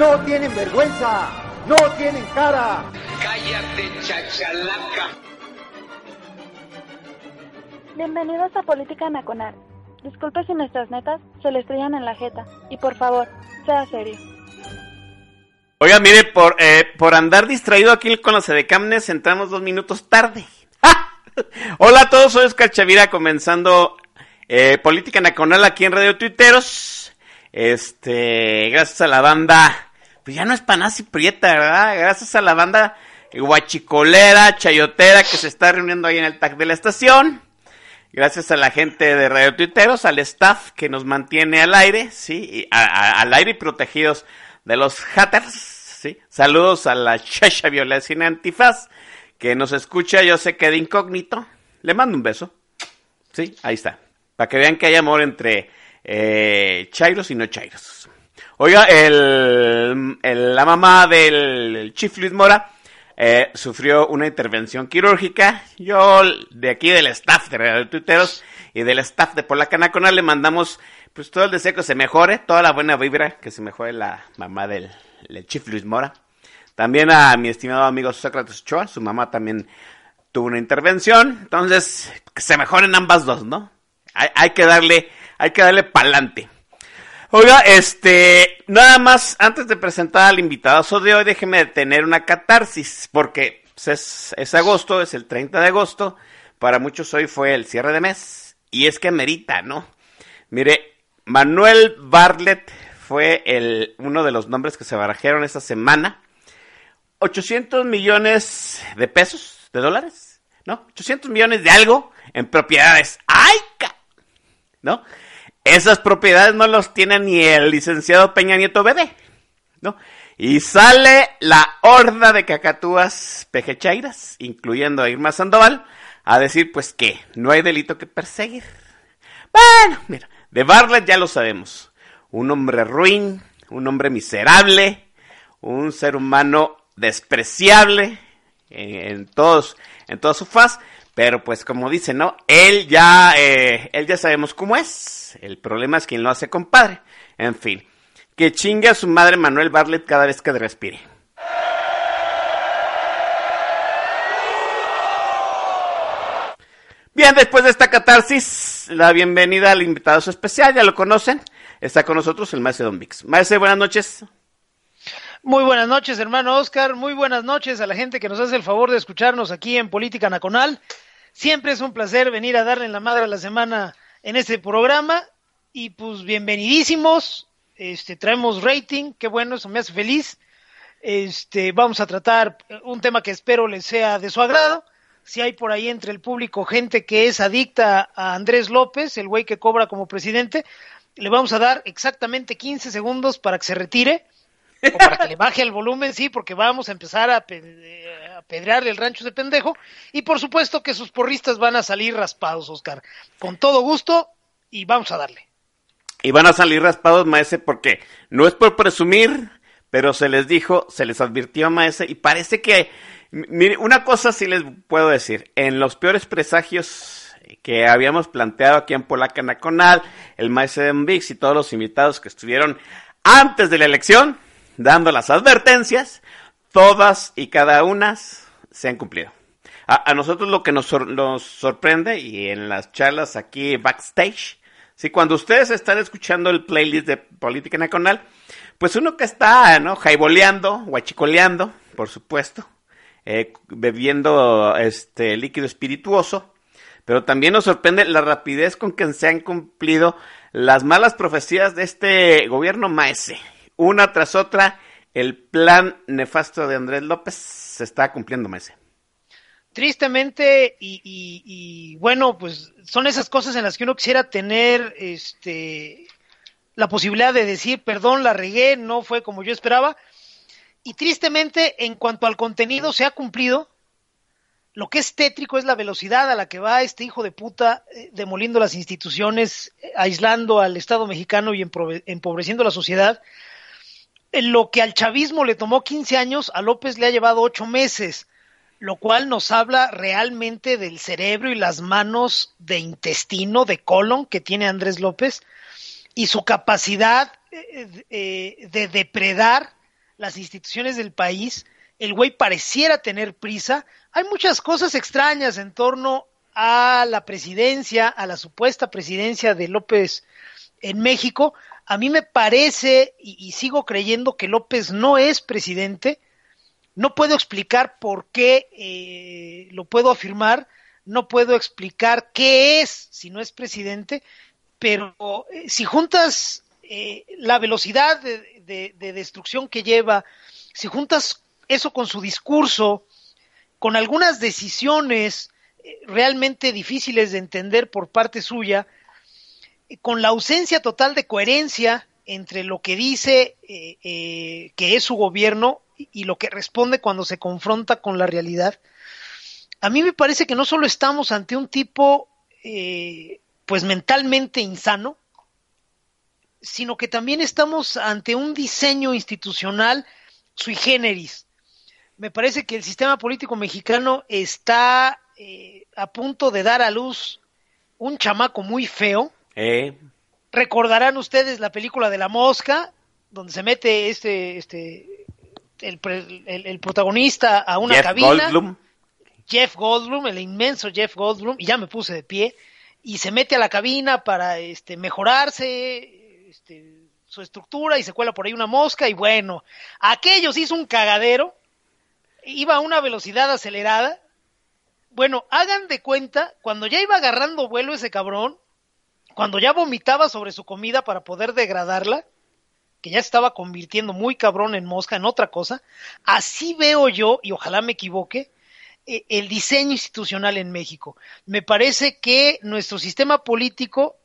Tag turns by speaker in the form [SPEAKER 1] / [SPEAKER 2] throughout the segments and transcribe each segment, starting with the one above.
[SPEAKER 1] ¡No tienen vergüenza! ¡No tienen cara!
[SPEAKER 2] Cállate, chachalaca.
[SPEAKER 3] Bienvenidos a Política Nacional. Disculpe si nuestras netas se le estrellan en la jeta. Y por favor, sea serio.
[SPEAKER 4] Oiga, mire, por, eh, por andar distraído aquí con los edecamnes, entramos dos minutos tarde. ¡Ah! Hola a todos, soy Oscar Chavira, comenzando eh, Política Nacional aquí en Radio Tuiteros. Este, gracias a la banda, pues ya no es Panasi Prieta, ¿verdad? Gracias a la banda guachicolera, chayotera que se está reuniendo ahí en el TAC de la estación. Gracias a la gente de Radio Tuiteros, al staff que nos mantiene al aire, sí, y al aire y protegidos de los hatters, sí. Saludos a la Chacha Violación Antifaz que nos escucha, yo sé que de incógnito. Le mando un beso. Sí, ahí está. Para que vean que hay amor entre eh, chairos y no chairos. Oiga, el, la mamá del Chief Luis Mora eh, sufrió una intervención quirúrgica. Yo, de aquí del staff de Radio Tuiteros y del staff de Polaca Nacional, le mandamos pues todo el deseo que se mejore, toda la buena vibra, que se mejore la mamá del, Chief Luis Mora. También a mi estimado amigo Sócrates Ochoa, su mamá también tuvo una intervención. Entonces, que se mejoren ambas dos, ¿no? Hay que darle, hay que darle pa'lante. Oiga, este, nada más, antes de presentar al invitado de hoy, déjeme tener una catarsis, porque pues, es, agosto, es el 30 de agosto, para muchos hoy fue el cierre de mes, y es que merita, ¿no? Mire, Manuel Bartlett fue el, uno de los nombres que se barajeron esta semana. 800 millones de pesos, de dólares, ¿no? 800 millones de algo en propiedades. ¡Ay, ca! ¿No? Esas propiedades no los tiene ni el licenciado Peña Nieto bebé, ¿no? Y sale la horda de cacatúas pejechairas, incluyendo a Irma Sandoval, a decir pues que no hay delito que perseguir. Bueno, mira, de Bartlett ya lo sabemos. Un hombre ruin, un hombre miserable, un ser humano despreciable en, en todos, en toda su faz. Pero pues como dice, ¿no? Él ya, eh, él ya sabemos cómo es. El problema es quien lo hace compadre. En fin, que chingue a su madre Manuel Bartlett cada vez que respire. Bien, después de esta catarsis, la bienvenida al invitado especial, ya lo conocen. Está con nosotros el maestro Don Vix. Maestro, buenas noches.
[SPEAKER 5] Muy buenas noches, hermano Oscar. Muy buenas noches a la gente que nos hace el favor de escucharnos aquí en Política Nacional. Siempre es un placer venir a darle la madre a la semana en este programa. Y pues bienvenidísimos. Este, traemos rating, qué bueno, eso me hace feliz. Este, vamos a tratar un tema que espero les sea de su agrado. Si hay por ahí entre el público gente que es adicta a Andrés López, el güey que cobra como presidente, le vamos a dar exactamente 15 segundos para que se retire o para que le baje el volumen, sí, porque vamos a empezar a, pe a pedrearle el rancho de pendejo. Y por supuesto que sus porristas van a salir raspados, Oscar. Con todo gusto y vamos a darle.
[SPEAKER 4] Y van a salir raspados, maese, porque no es por presumir, pero se les dijo, se les advirtió, maese, y parece que, mire, una cosa sí les puedo decir, en los peores presagios que habíamos planteado aquí en Polaca Nacional, el maese de Vix y todos los invitados que estuvieron antes de la elección, dando las advertencias, todas y cada una se han cumplido. A, nosotros lo que nos, sor nos, sorprende, y en las charlas aquí backstage, si cuando ustedes están escuchando el playlist de Política Nacional, pues uno que está, ¿no? Jaiboleando, guachicoleando, por supuesto, eh, bebiendo este líquido espirituoso, pero también nos sorprende la rapidez con que se han cumplido las malas profecías de este gobierno maese. Una tras otra, el plan nefasto de Andrés López se está cumpliendo, maese.
[SPEAKER 5] Tristemente, y, y, y, bueno, pues son esas cosas en las que uno quisiera tener este la posibilidad de decir, perdón, la regué, no fue como yo esperaba. Y tristemente, en cuanto al contenido, se ha cumplido. Lo que es tétrico es la velocidad a la que va este hijo de puta eh, demoliendo las instituciones, eh, aislando al Estado mexicano y empobreciendo la sociedad. Lo que al chavismo le tomó 15 años, a López le ha llevado 8 meses, lo cual nos habla realmente del cerebro y las manos de intestino, de colon que tiene Andrés López y su capacidad eh, de depredar las instituciones del país. El güey pareciera tener prisa. Hay muchas cosas extrañas en torno a la presidencia, a la supuesta presidencia de López en México. A mí me parece, y, sigo creyendo que López no es presidente. No puedo explicar por qué eh, lo puedo afirmar, no puedo explicar qué es si no es presidente, pero eh, si juntas eh, la velocidad de, destrucción que lleva, si juntas eso con su discurso, con algunas decisiones realmente difíciles de entender por parte suya, con la ausencia total de coherencia entre lo que dice que es su gobierno y lo que responde cuando se confronta con la realidad, a mí me parece que no solo estamos ante un tipo pues mentalmente insano, sino que también estamos ante un diseño institucional sui generis. Me parece que el sistema político mexicano está eh, a punto de dar a luz un chamaco muy feo.
[SPEAKER 4] Eh.
[SPEAKER 5] Recordarán ustedes la película de la mosca, donde se mete este, este, el, el, protagonista a una
[SPEAKER 4] Jeff
[SPEAKER 5] cabina.
[SPEAKER 4] Goldblum.
[SPEAKER 5] Jeff Goldblum, el inmenso Jeff Goldblum, y ya me puse de pie y se mete a la cabina para este, mejorarse este, su estructura y se cuela por ahí una mosca y bueno, aquello hizo un cagadero, iba a una velocidad acelerada. Bueno, hagan de cuenta, cuando ya iba agarrando vuelo ese cabrón, cuando ya vomitaba sobre su comida para poder degradarla, que ya estaba convirtiendo muy cabrón en mosca, en otra cosa, así veo yo, y ojalá me equivoque, eh, el diseño institucional en México. Me parece que nuestro sistema político,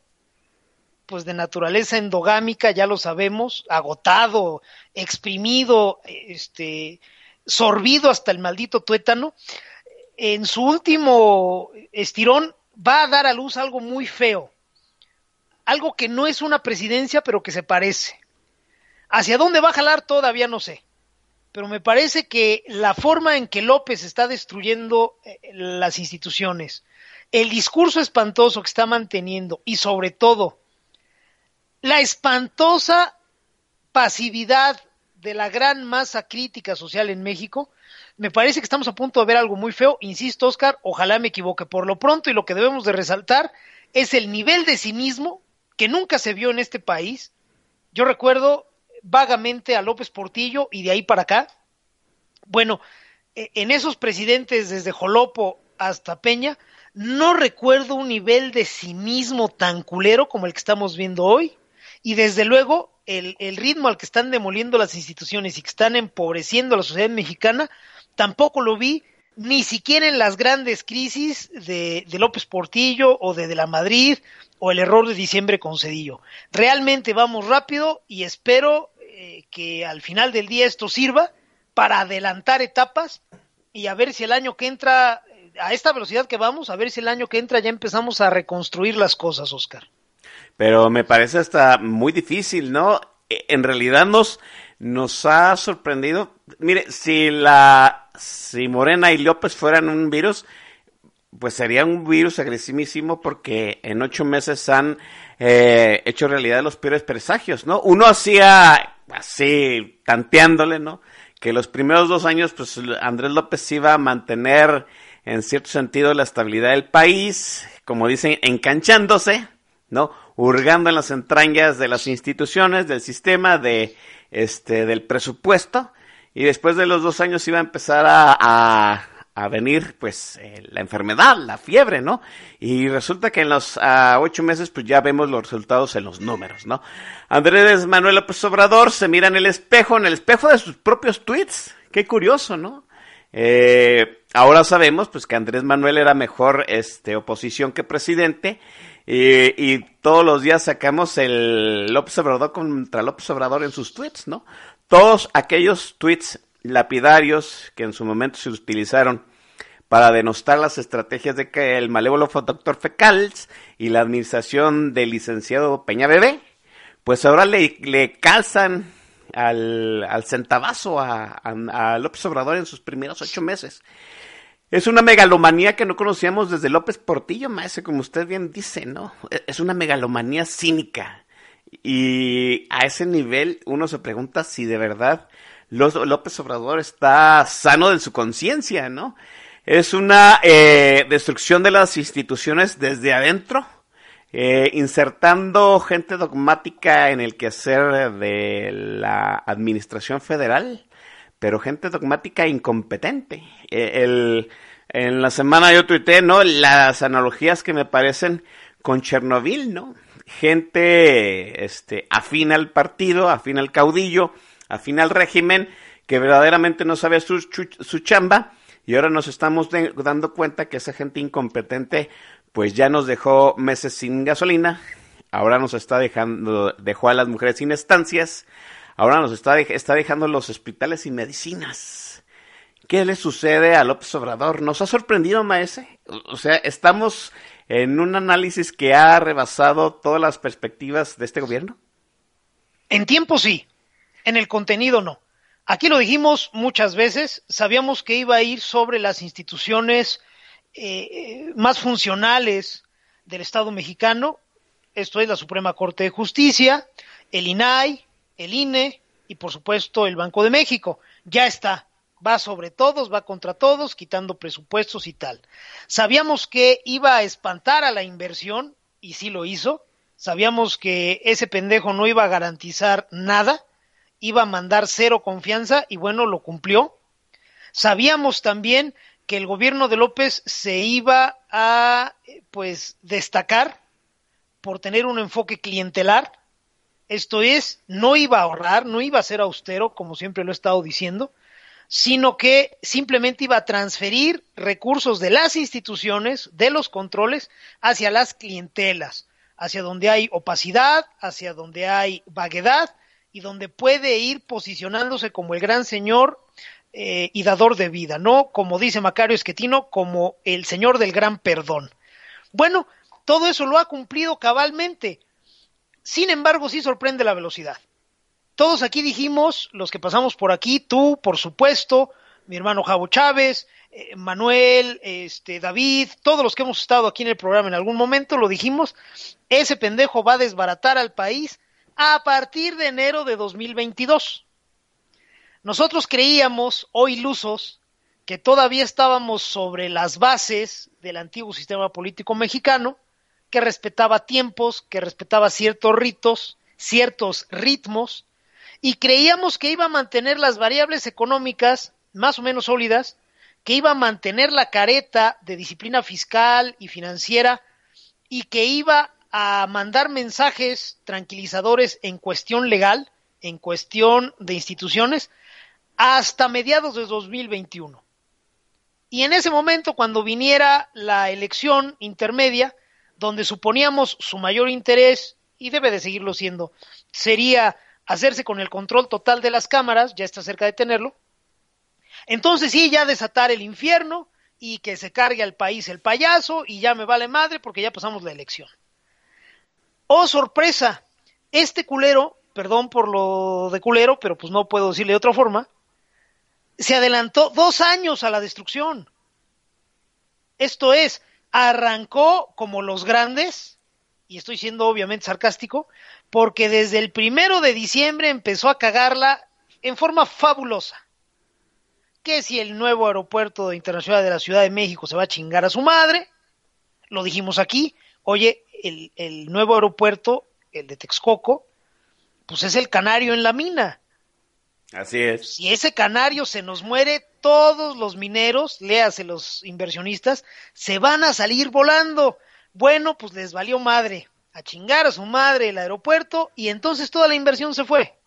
[SPEAKER 5] pues de naturaleza endogámica, ya lo sabemos, agotado, exprimido, este, sorbido hasta el maldito tuétano, en su último estirón va a dar a luz algo muy feo, algo que no es una presidencia, pero que se parece. ¿Hacia dónde va a jalar? Todavía no sé pero me parece que la forma en que López está destruyendo eh, las instituciones, el discurso espantoso que está manteniendo y sobre todo la espantosa pasividad de la gran masa crítica social en México, me parece que estamos a punto de ver algo muy feo. Insisto, Oscar, ojalá me equivoque. Por lo pronto, y lo que debemos de resaltar es el nivel de cinismo que nunca se vio en este país. Yo recuerdo vagamente a López Portillo y de ahí para acá. Bueno, e, en esos presidentes desde Jolopo hasta Peña, no recuerdo un nivel de cinismo tan culero como el que estamos viendo hoy. Y desde luego, el, ritmo al que están demoliendo las instituciones y que están empobreciendo a la sociedad mexicana, tampoco lo vi ni siquiera en las grandes crisis de, de López Portillo o de, de la Madrid o el error de diciembre con Cedillo. Realmente vamos rápido y espero eh, que al final del día esto sirva para adelantar etapas y a ver si el año que entra, a esta velocidad que vamos, a ver si el año que entra ya empezamos a reconstruir las cosas, Oscar.
[SPEAKER 4] Pero me parece hasta muy difícil, ¿no? E, en realidad nos, nos ha sorprendido. Mire, si la, si Morena y López fueran un virus, pues sería un virus agresísimo porque en ocho meses han eh, hecho realidad los peores presagios, ¿no? Uno hacía así, tanteándole, ¿no? Que los primeros dos años, pues Andrés López iba a mantener en cierto sentido la estabilidad del país, como dicen, enganchándose, ¿no? Hurgando en las entrañas de las instituciones, del sistema, de, este, del presupuesto, y después de los dos años iba a empezar a a venir pues eh, la enfermedad, la fiebre, ¿no? Y resulta que en los ocho meses pues ya vemos los resultados en los números, ¿no? Andrés Manuel López Obrador se mira en el espejo, en el espejo de sus propios tweets, qué curioso, ¿no? Eh, ahora sabemos pues que Andrés Manuel era mejor este oposición que presidente y, y todos los días sacamos el López Obrador contra López Obrador en sus tweets, ¿no? Todos aquellos tweets lapidarios que en su momento se utilizaron para denostar las estrategias de que el malévolo doctor Fecals y la administración del licenciado Peña Bebé, pues ahora le, le calzan al, al centavazo a, López Obrador en sus primeros ocho meses. Es una megalomanía que no conocíamos desde López Portillo, maestro, como usted bien dice, ¿no? E, es una megalomanía cínica. Y a ese nivel uno se pregunta si de verdad López Obrador está sano de su conciencia, ¿no? Es una eh, destrucción de las instituciones desde adentro, eh, insertando gente dogmática en el quehacer de la administración federal, pero gente dogmática e incompetente. Eh, el, en la semana yo tuiteé, ¿no? Las analogías que me parecen con Chernobyl, ¿no? Gente este, afín al partido, afín al caudillo, afín al régimen, que verdaderamente no sabe su, su chamba y ahora nos estamos dando cuenta que esa gente incompetente pues ya nos dejó meses sin gasolina, ahora nos está dejando, dejó a las mujeres sin estancias, ahora nos está, dejando los hospitales sin medicinas. ¿Qué le sucede a López Obrador? ¿Nos ha sorprendido, maese? O sea, estamos en un análisis que ha rebasado todas las perspectivas de este gobierno.
[SPEAKER 5] En tiempo sí, en el contenido no. Aquí lo dijimos muchas veces, sabíamos que iba a ir sobre las instituciones eh, más funcionales del Estado mexicano, esto es la Suprema Corte de Justicia, el INAI, el INE y por supuesto el Banco de México. Ya está, va sobre todos, va contra todos, quitando presupuestos y tal. Sabíamos que iba a espantar a la inversión y sí lo hizo. Sabíamos que ese pendejo no iba a garantizar nada iba a mandar cero confianza y bueno, lo cumplió. Sabíamos también que el gobierno de López se iba a pues destacar por tener un enfoque clientelar. Esto es, no iba a ahorrar, no iba a ser austero, como siempre lo he estado diciendo, sino que simplemente iba a transferir recursos de las instituciones, de los controles, hacia las clientelas, hacia donde hay opacidad, hacia donde hay vaguedad y donde puede ir posicionándose como el gran señor eh, y dador de vida, no como dice Macario Esquetino, como el señor del gran perdón. Bueno, todo eso lo ha cumplido cabalmente. Sin embargo, sí sorprende la velocidad. Todos aquí dijimos, los que pasamos por aquí, tú, por supuesto, mi hermano Javo Chávez, eh, Manuel, este, David, todos los que hemos estado aquí en el programa en algún momento, lo dijimos, ese pendejo va a desbaratar al país a partir de enero de 2022. Nosotros creíamos, o ilusos, que todavía estábamos sobre las bases del antiguo sistema político mexicano, que respetaba tiempos, que respetaba ciertos ritos, ciertos ritmos, y creíamos que iba a mantener las variables económicas más o menos sólidas, que iba a mantener la careta de disciplina fiscal y financiera, y que iba a mandar mensajes tranquilizadores en cuestión legal, en cuestión de instituciones, hasta mediados de 2021. Y en ese momento, cuando viniera la elección intermedia, donde suponíamos su mayor interés, y debe de seguirlo siendo, sería hacerse con el control total de las cámaras, ya está cerca de tenerlo, entonces sí, ya desatar el infierno y que se cargue al país el payaso y ya me vale madre porque ya pasamos la elección. Oh, sorpresa, este culero, perdón por lo de culero, pero pues no puedo decirle de otra forma, se adelantó dos años a la destrucción. Esto es, arrancó como los grandes, y estoy siendo obviamente sarcástico, porque desde el primero de diciembre empezó a cagarla en forma fabulosa. Que si el nuevo aeropuerto internacional de la Ciudad de México se va a chingar a su madre, lo dijimos aquí, oye, el, nuevo aeropuerto, el de Texcoco, pues es el canario en la mina.
[SPEAKER 4] Así es.
[SPEAKER 5] Si ese canario se nos muere, todos los mineros, léase los inversionistas, se van a salir volando. Bueno, pues les valió madre, a chingar a su madre el aeropuerto y entonces toda la inversión se fue.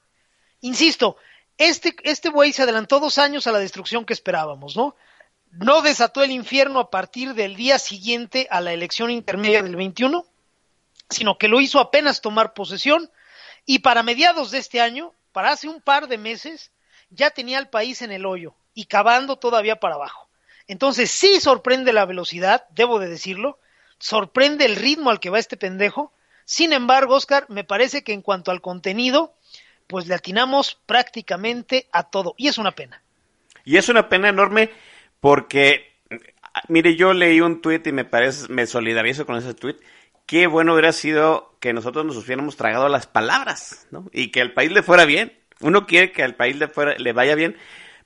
[SPEAKER 5] Insisto, este, este buey se adelantó dos años a la destrucción que esperábamos, ¿no? No desató el infierno a partir del día siguiente a la elección intermedia del 21, sino que lo hizo apenas tomar posesión y para mediados de este año, para hace un par de meses, ya tenía al país en el hoyo y cavando todavía para abajo. Entonces sí sorprende la velocidad, debo de decirlo, sorprende el ritmo al que va este pendejo. Sin embargo, Oscar, me parece que en cuanto al contenido, pues le atinamos prácticamente a todo. Y es una pena.
[SPEAKER 4] Y es una pena enorme porque, mire, yo leí un tuit y me parece, me solidarizo con ese tuit. Qué bueno hubiera sido que nosotros nos hubiéramos tragado las palabras, ¿no? Y que al país le fuera bien. Uno quiere que al país le, fuera, le vaya bien,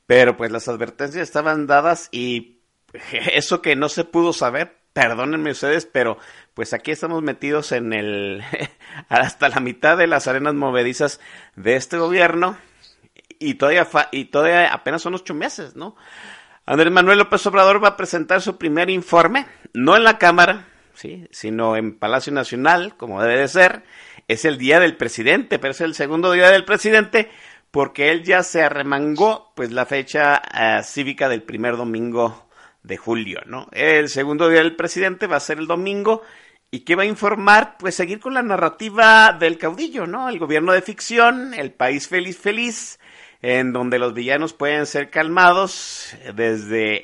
[SPEAKER 4] pero pues las advertencias estaban dadas y eso que no se pudo saber, perdónenme ustedes, pero pues aquí estamos metidos en el hasta la mitad de las arenas movedizas de este gobierno y todavía y todavía apenas son ocho meses, ¿no? Andrés Manuel López Obrador va a presentar su primer informe, no en la Cámara, sí, sino en Palacio Nacional, como debe de ser. Es el día del presidente, pero es el segundo día del presidente porque él ya se arremangó, pues la fecha uh, cívica del primer domingo de julio, ¿no? El segundo día del presidente va a ser el domingo y que va a informar, pues seguir con la narrativa del caudillo, ¿no? El gobierno de ficción, el país feliz feliz, en donde los villanos pueden ser calmados desde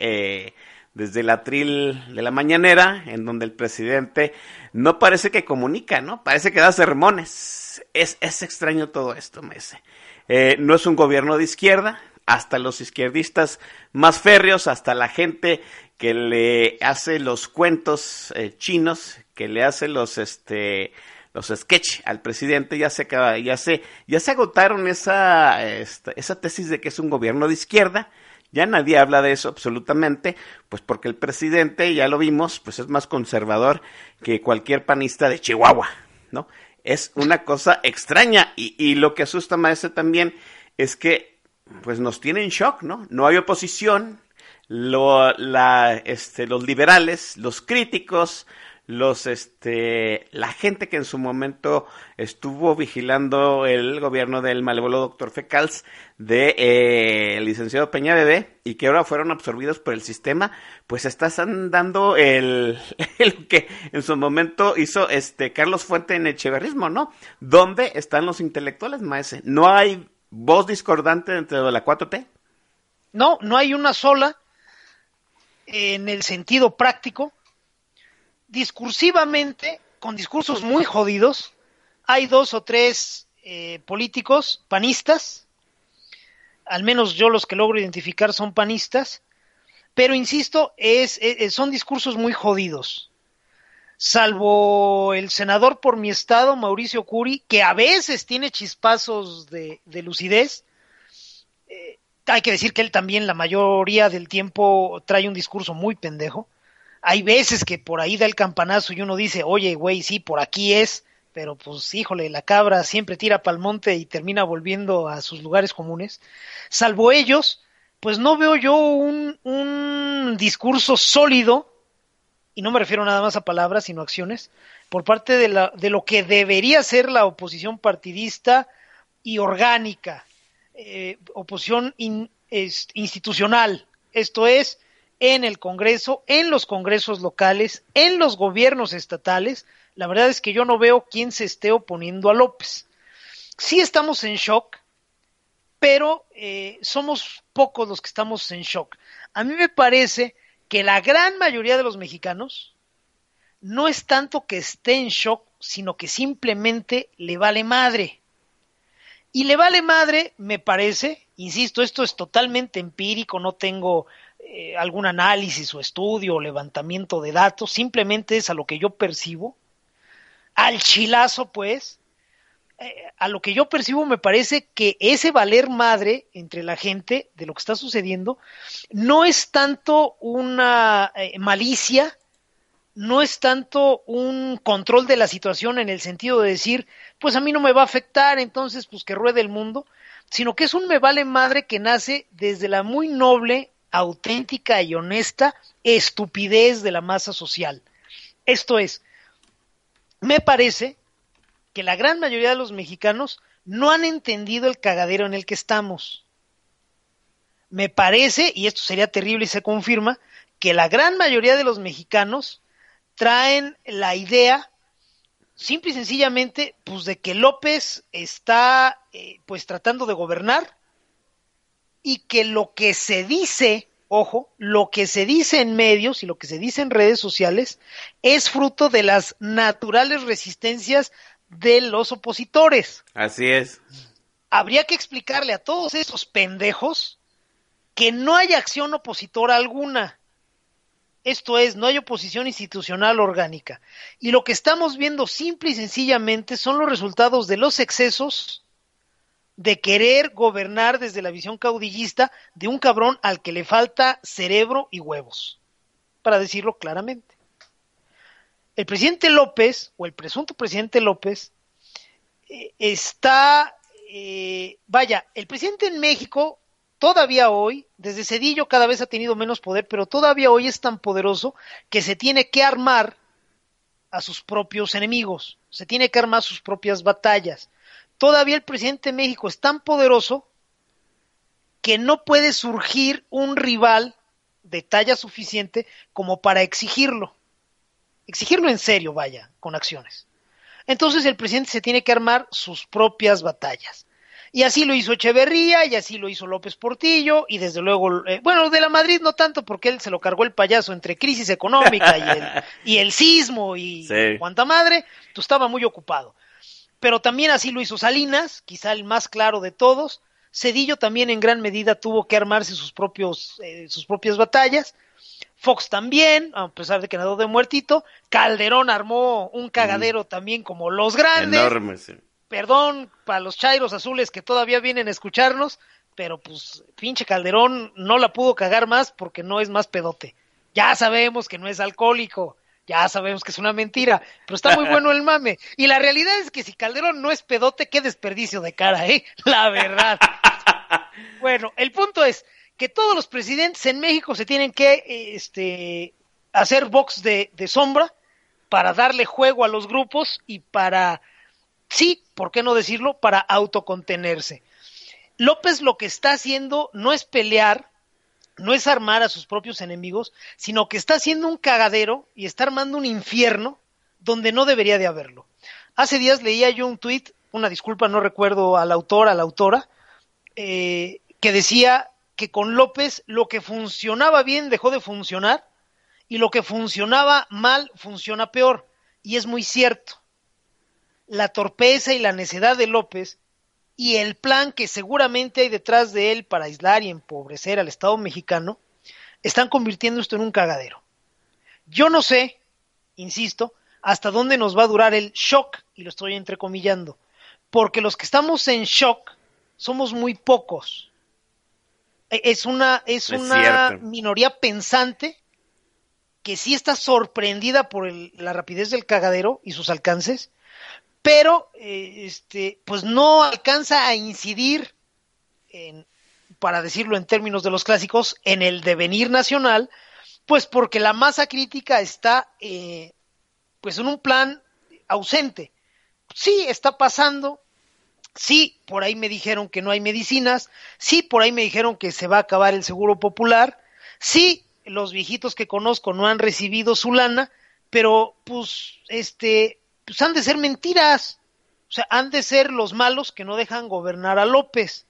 [SPEAKER 4] eh, desde el atril de la mañanera, en donde el presidente no parece que comunica, ¿no? Parece que da sermones. Es, es extraño todo esto, Mese. Eh, no es un gobierno de izquierda, hasta los izquierdistas más férreos, hasta la gente que le hace los cuentos eh, chinos, que le hace los este los sketch al presidente ya se ya se ya se agotaron esa esta, esa tesis de que es un gobierno de izquierda ya nadie habla de eso absolutamente, pues porque el presidente, ya lo vimos, pues es más conservador que cualquier panista de Chihuahua, ¿no? Es una cosa extraña y, y lo que asusta más también es que pues nos tiene en shock, ¿no? No hay oposición, lo, la, este, los liberales, los críticos, los, este, la gente que en su momento estuvo vigilando el gobierno del malévolo doctor Fecals de eh, el licenciado Peña Bebé y que ahora fueron absorbidos por el sistema, pues están dando el, el que en su momento hizo este Carlos Fuente en Echeverrismo, ¿no? ¿Dónde están los intelectuales, maese? No hay voz discordante dentro de la 4T?
[SPEAKER 5] No, no hay una sola en el sentido práctico. Discursivamente, con discursos muy jodidos, hay dos o tres eh, políticos panistas, al menos yo los que logro identificar son panistas, pero insisto, es, es, son discursos muy jodidos salvo el senador por mi estado, Mauricio Curi, que a veces tiene chispazos de, de lucidez. Eh, hay que decir que él también la mayoría del tiempo trae un discurso muy pendejo. Hay veces que por ahí da el campanazo y uno dice, oye, güey, sí, por aquí es, pero pues híjole, la cabra siempre tira pa'l monte y termina volviendo a sus lugares comunes. Salvo ellos, pues no veo yo un, un discurso sólido y no me refiero nada más a palabras, sino a acciones, por parte de, la, de lo que debería ser la oposición partidista y orgánica, eh, oposición institucional, esto es, en el Congreso, en los congresos locales, en los gobiernos estatales. La verdad es que yo no veo quién se esté oponiendo a López. Sí estamos en shock, pero eh, somos pocos los que estamos en shock. A mí me parece que la gran mayoría de los mexicanos no es tanto que esté en shock, sino que simplemente le vale madre. Y le vale madre, me parece, insisto, esto es totalmente empírico, no tengo eh, algún análisis o estudio o levantamiento de datos, simplemente es a lo que yo percibo. Al chilazo, pues, eh, a lo que yo percibo me parece que ese valer madre entre la gente de lo que está sucediendo no es tanto una eh, malicia, no es tanto un control de la situación en el sentido de decir, pues a mí no me va a afectar, entonces pues que ruede el mundo, sino que es un me vale madre que nace desde la muy noble, auténtica y honesta estupidez de la masa social. Esto es, me parece que la gran mayoría de los mexicanos no han entendido el cagadero en el que estamos. Me parece, y esto sería terrible y se confirma, que la gran mayoría de los mexicanos traen la idea, simple y sencillamente, pues de que López está eh, pues tratando de gobernar y que lo que se dice, ojo, lo que se dice en medios y lo que se dice en redes sociales es fruto de las naturales resistencias de los opositores.
[SPEAKER 4] Así es.
[SPEAKER 5] Habría que explicarle a todos esos pendejos que no hay acción opositora alguna. Esto es, no hay oposición institucional orgánica. Y lo que estamos viendo simple y sencillamente son los resultados de los excesos de querer gobernar desde la visión caudillista de un cabrón al que le falta cerebro y huevos, para decirlo claramente. El presidente López, o el presunto presidente López, eh, está, eh, vaya, el presidente en México todavía hoy, desde Cedillo cada vez ha tenido menos poder, pero todavía hoy es tan poderoso que se tiene que armar a sus propios enemigos, se tiene que armar sus propias batallas. Todavía el presidente de México es tan poderoso que no puede surgir un rival de talla suficiente como para exigirlo. Exigirlo en serio, vaya, con acciones. Entonces el presidente se tiene que armar sus propias batallas. Y así lo hizo Echeverría, y así lo hizo López Portillo, y desde luego, eh, bueno, de la Madrid no tanto porque él se lo cargó el payaso entre crisis económica y el, y el sismo y
[SPEAKER 4] Sí.
[SPEAKER 5] cuanta madre, tú estaba muy ocupado. Pero también así lo hizo Salinas, quizá el más claro de todos. Cedillo también en gran medida tuvo que armarse sus, propios, eh, sus propias batallas. Fox también, a pesar de que nadó de muertito. Calderón armó un cagadero también como los grandes
[SPEAKER 4] Enorme, sí.
[SPEAKER 5] perdón para los chairos azules que todavía vienen a escucharnos, pero pues pinche Calderón no la pudo cagar más porque no es más pedote. Ya sabemos que no es alcohólico, ya sabemos que es una mentira, pero está muy bueno el mame. Y la realidad es que si Calderón no es pedote, qué desperdicio de cara, ¿eh? La verdad. bueno, el punto es que todos los presidentes en México se tienen que eh, este, hacer box de, de sombra para darle juego a los grupos y para sí, ¿por qué no decirlo?, para autocontenerse. López lo que está haciendo no es pelear, no es armar a sus propios enemigos, sino que está haciendo un cagadero y está armando un infierno donde no debería de haberlo. Hace días leía yo un tuit, una disculpa, no recuerdo al autor, a la autora, eh, que decía que con López lo que funcionaba bien dejó de funcionar y lo que funcionaba mal funciona peor. Y es muy cierto la torpeza y la necedad de López y el plan que seguramente hay detrás de él para aislar y empobrecer al Estado mexicano, están convirtiendo esto en un cagadero. Yo no sé, insisto, hasta dónde nos va a durar el shock, y lo estoy entrecomillando, porque los que estamos en shock somos muy pocos. E- Es una, es
[SPEAKER 4] Es
[SPEAKER 5] una
[SPEAKER 4] cierto.
[SPEAKER 5] minoría pensante que sí está sorprendida por el- la rapidez del cagadero y sus alcances, pero eh, este, pues no alcanza a incidir en, para decirlo en términos de los clásicos, en el devenir nacional, pues porque la masa crítica está eh, pues en un plan ausente. Sí, está pasando, sí, por ahí me dijeron que no hay medicinas, sí, por ahí me dijeron que se va a acabar el seguro popular, sí, los viejitos que conozco no han recibido su lana, pero pues este, pues han de ser mentiras. O sea, han de ser los malos que no dejan gobernar a López.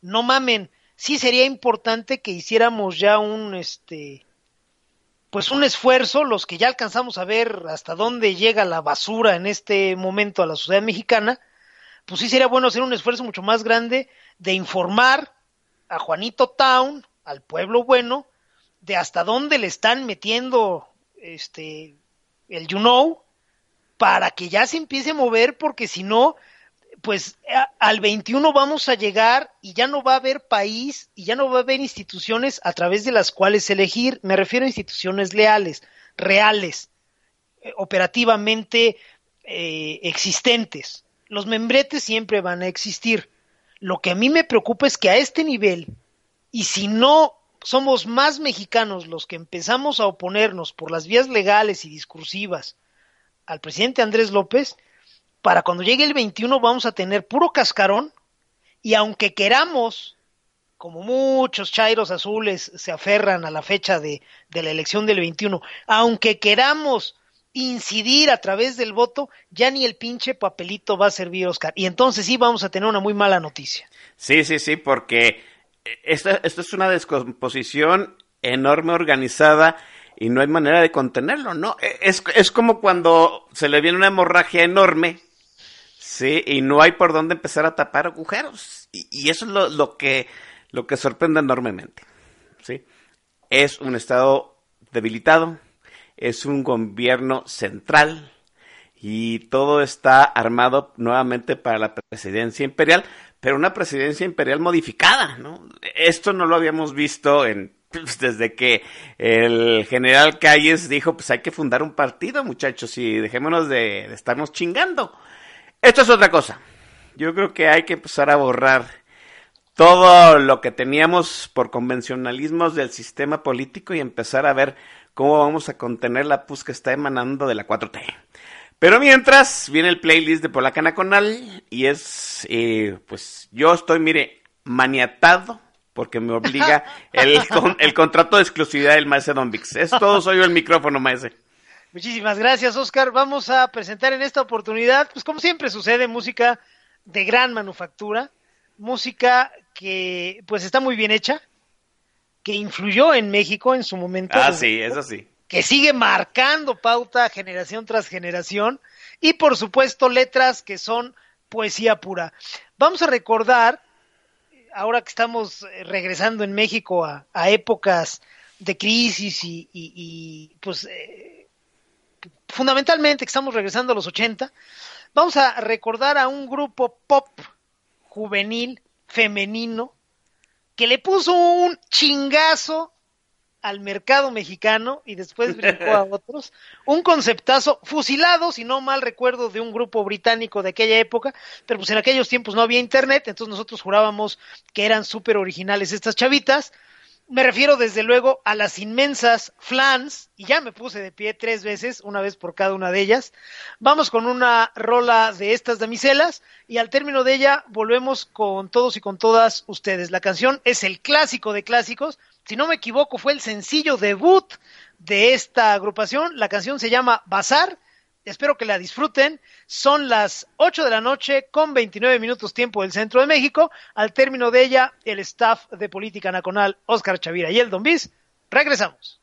[SPEAKER 5] No mamen. Sí sería importante que hiciéramos ya un este pues un esfuerzo, los que ya alcanzamos a ver hasta dónde llega la basura en este momento a la sociedad mexicana, pues sí sería bueno hacer un esfuerzo mucho más grande de informar a Juanito Town, al pueblo bueno, de hasta dónde le están metiendo este el you know para que ya se empiece a mover porque si no pues al 21 vamos a llegar y ya no va a haber país y ya no va a haber instituciones a través de las cuales elegir. Me refiero a instituciones leales, reales, eh, operativamente eh, existentes. Los membretes siempre van a existir. Lo que a mí me preocupa es que a este nivel, y si no somos más mexicanos los que empezamos a oponernos por las vías legales y discursivas al presidente Andrés López, para cuando llegue el 21 vamos a tener puro cascarón y aunque queramos, como muchos chairos azules se aferran a la fecha de, de la elección del 21, aunque queramos incidir a través del voto, ya ni el pinche papelito va a servir, Oscar. Y entonces sí vamos a tener una muy mala noticia.
[SPEAKER 4] Sí, sí, sí, porque esta, esto es una descomposición enorme, organizada, y no hay manera de contenerlo, ¿no? E, es, es como cuando se le viene una hemorragia enorme, ¿sí? Y no hay por dónde empezar a tapar agujeros. Y, eso es lo, lo, que, lo que sorprende enormemente, ¿sí? Es un Estado debilitado, es un gobierno central, y todo está armado nuevamente para la presidencia imperial, pero una presidencia imperial modificada, ¿no? Esto no lo habíamos visto en desde que el general Calles dijo, pues hay que fundar un partido, muchachos, y dejémonos de, estarnos chingando. Esto es otra cosa. Yo creo que hay que empezar a borrar todo lo que teníamos por convencionalismos del sistema político y empezar a ver cómo vamos a contener la pus que está emanando de la 4T. Pero mientras viene el playlist de Polaca Nacional y es, eh, pues yo estoy, mire, maniatado porque me obliga el, con, el contrato de exclusividad del maese Don Vix. Es todo, soy yo el micrófono, maese.
[SPEAKER 5] Muchísimas gracias, Oscar. Vamos a presentar en esta oportunidad, pues como siempre sucede, música de gran manufactura, música que pues está muy bien hecha, que influyó en México en su momento.
[SPEAKER 4] Ah, sí, eso sí
[SPEAKER 5] que sigue marcando pauta generación tras generación y por supuesto letras que son poesía pura. Vamos a recordar, ahora que estamos regresando en México a, épocas de crisis y pues eh, fundamentalmente que estamos regresando a los 80, vamos a recordar a un grupo pop juvenil femenino que le puso un chingazo al mercado mexicano y después brincó a otros. Un conceptazo fusilado, si no mal recuerdo, de un grupo británico de aquella época, pero pues en aquellos tiempos no había internet, entonces nosotros jurábamos que eran súper originales estas chavitas. Me refiero desde luego a las inmensas flans, y ya me puse de pie tres veces, una vez por cada una de ellas. Vamos con una rola de estas damiselas, y al término de ella volvemos con todos y con todas ustedes. La canción es el clásico de clásicos, si no me equivoco, fue el sencillo debut de esta agrupación. La canción se llama Bazar. Espero que la disfruten. Son las 8 de la noche con 29 minutos tiempo del centro de México. Al término de ella, el staff de Política Nacional, Oscar Chavira y el Don Bis. Regresamos.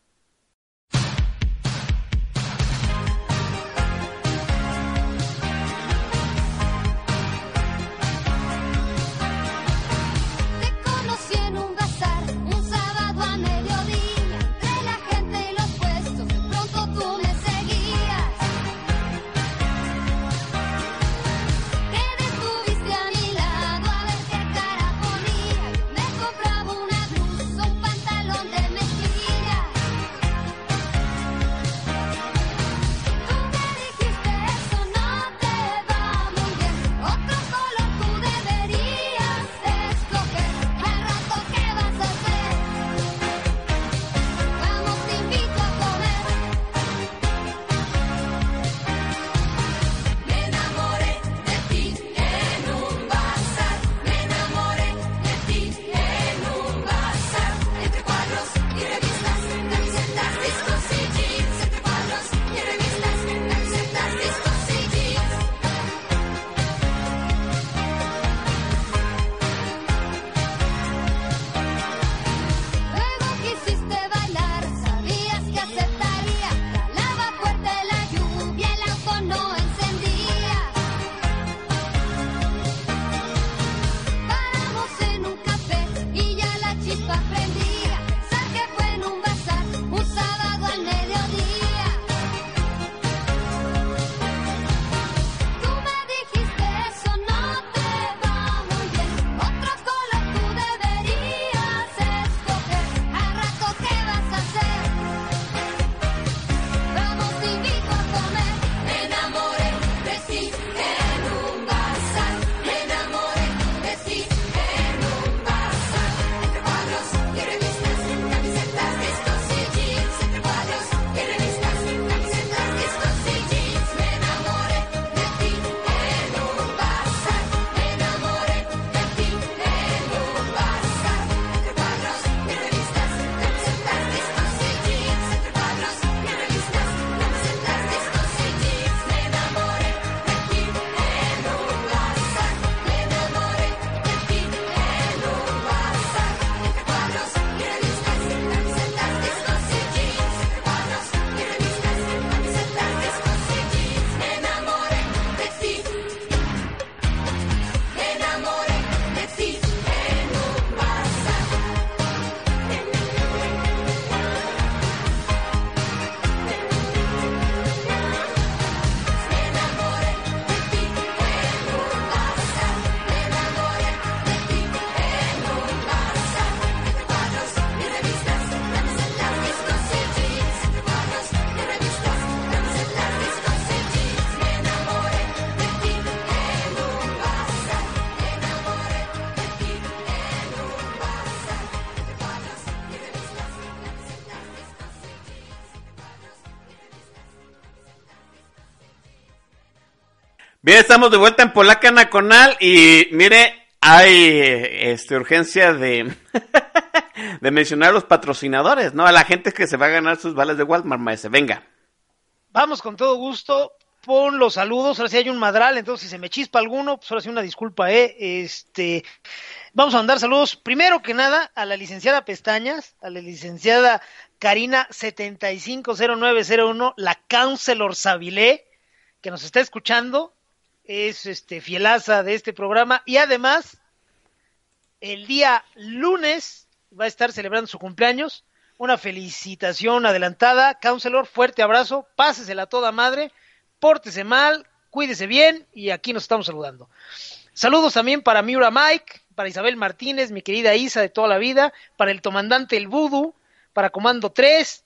[SPEAKER 4] Estamos de vuelta en Polaca Nacional y mire, hay este urgencia de de mencionar a los patrocinadores, ¿no? A la gente que se va a ganar sus vales de Walmart, maese. Venga.
[SPEAKER 5] Vamos con todo gusto. Pon los saludos. Ahora sí hay un madral, entonces si se me chispa alguno, pues ahora sí una disculpa, ¿eh? Este, vamos a mandar saludos primero que nada a la licenciada Pestañas, a la licenciada Karina 750901, la Counselor Sabilé, que nos está escuchando, es este fielaza de este programa y además el día lunes va a estar celebrando su cumpleaños. Una felicitación adelantada. Counselor, fuerte abrazo. Pásesela toda madre. Pórtese mal, cuídese bien y aquí nos estamos saludando. Saludos también para Miura Mike, para Isabel Martínez, mi querida Isa de toda la vida, para el comandante El Voodoo, para Comando 3,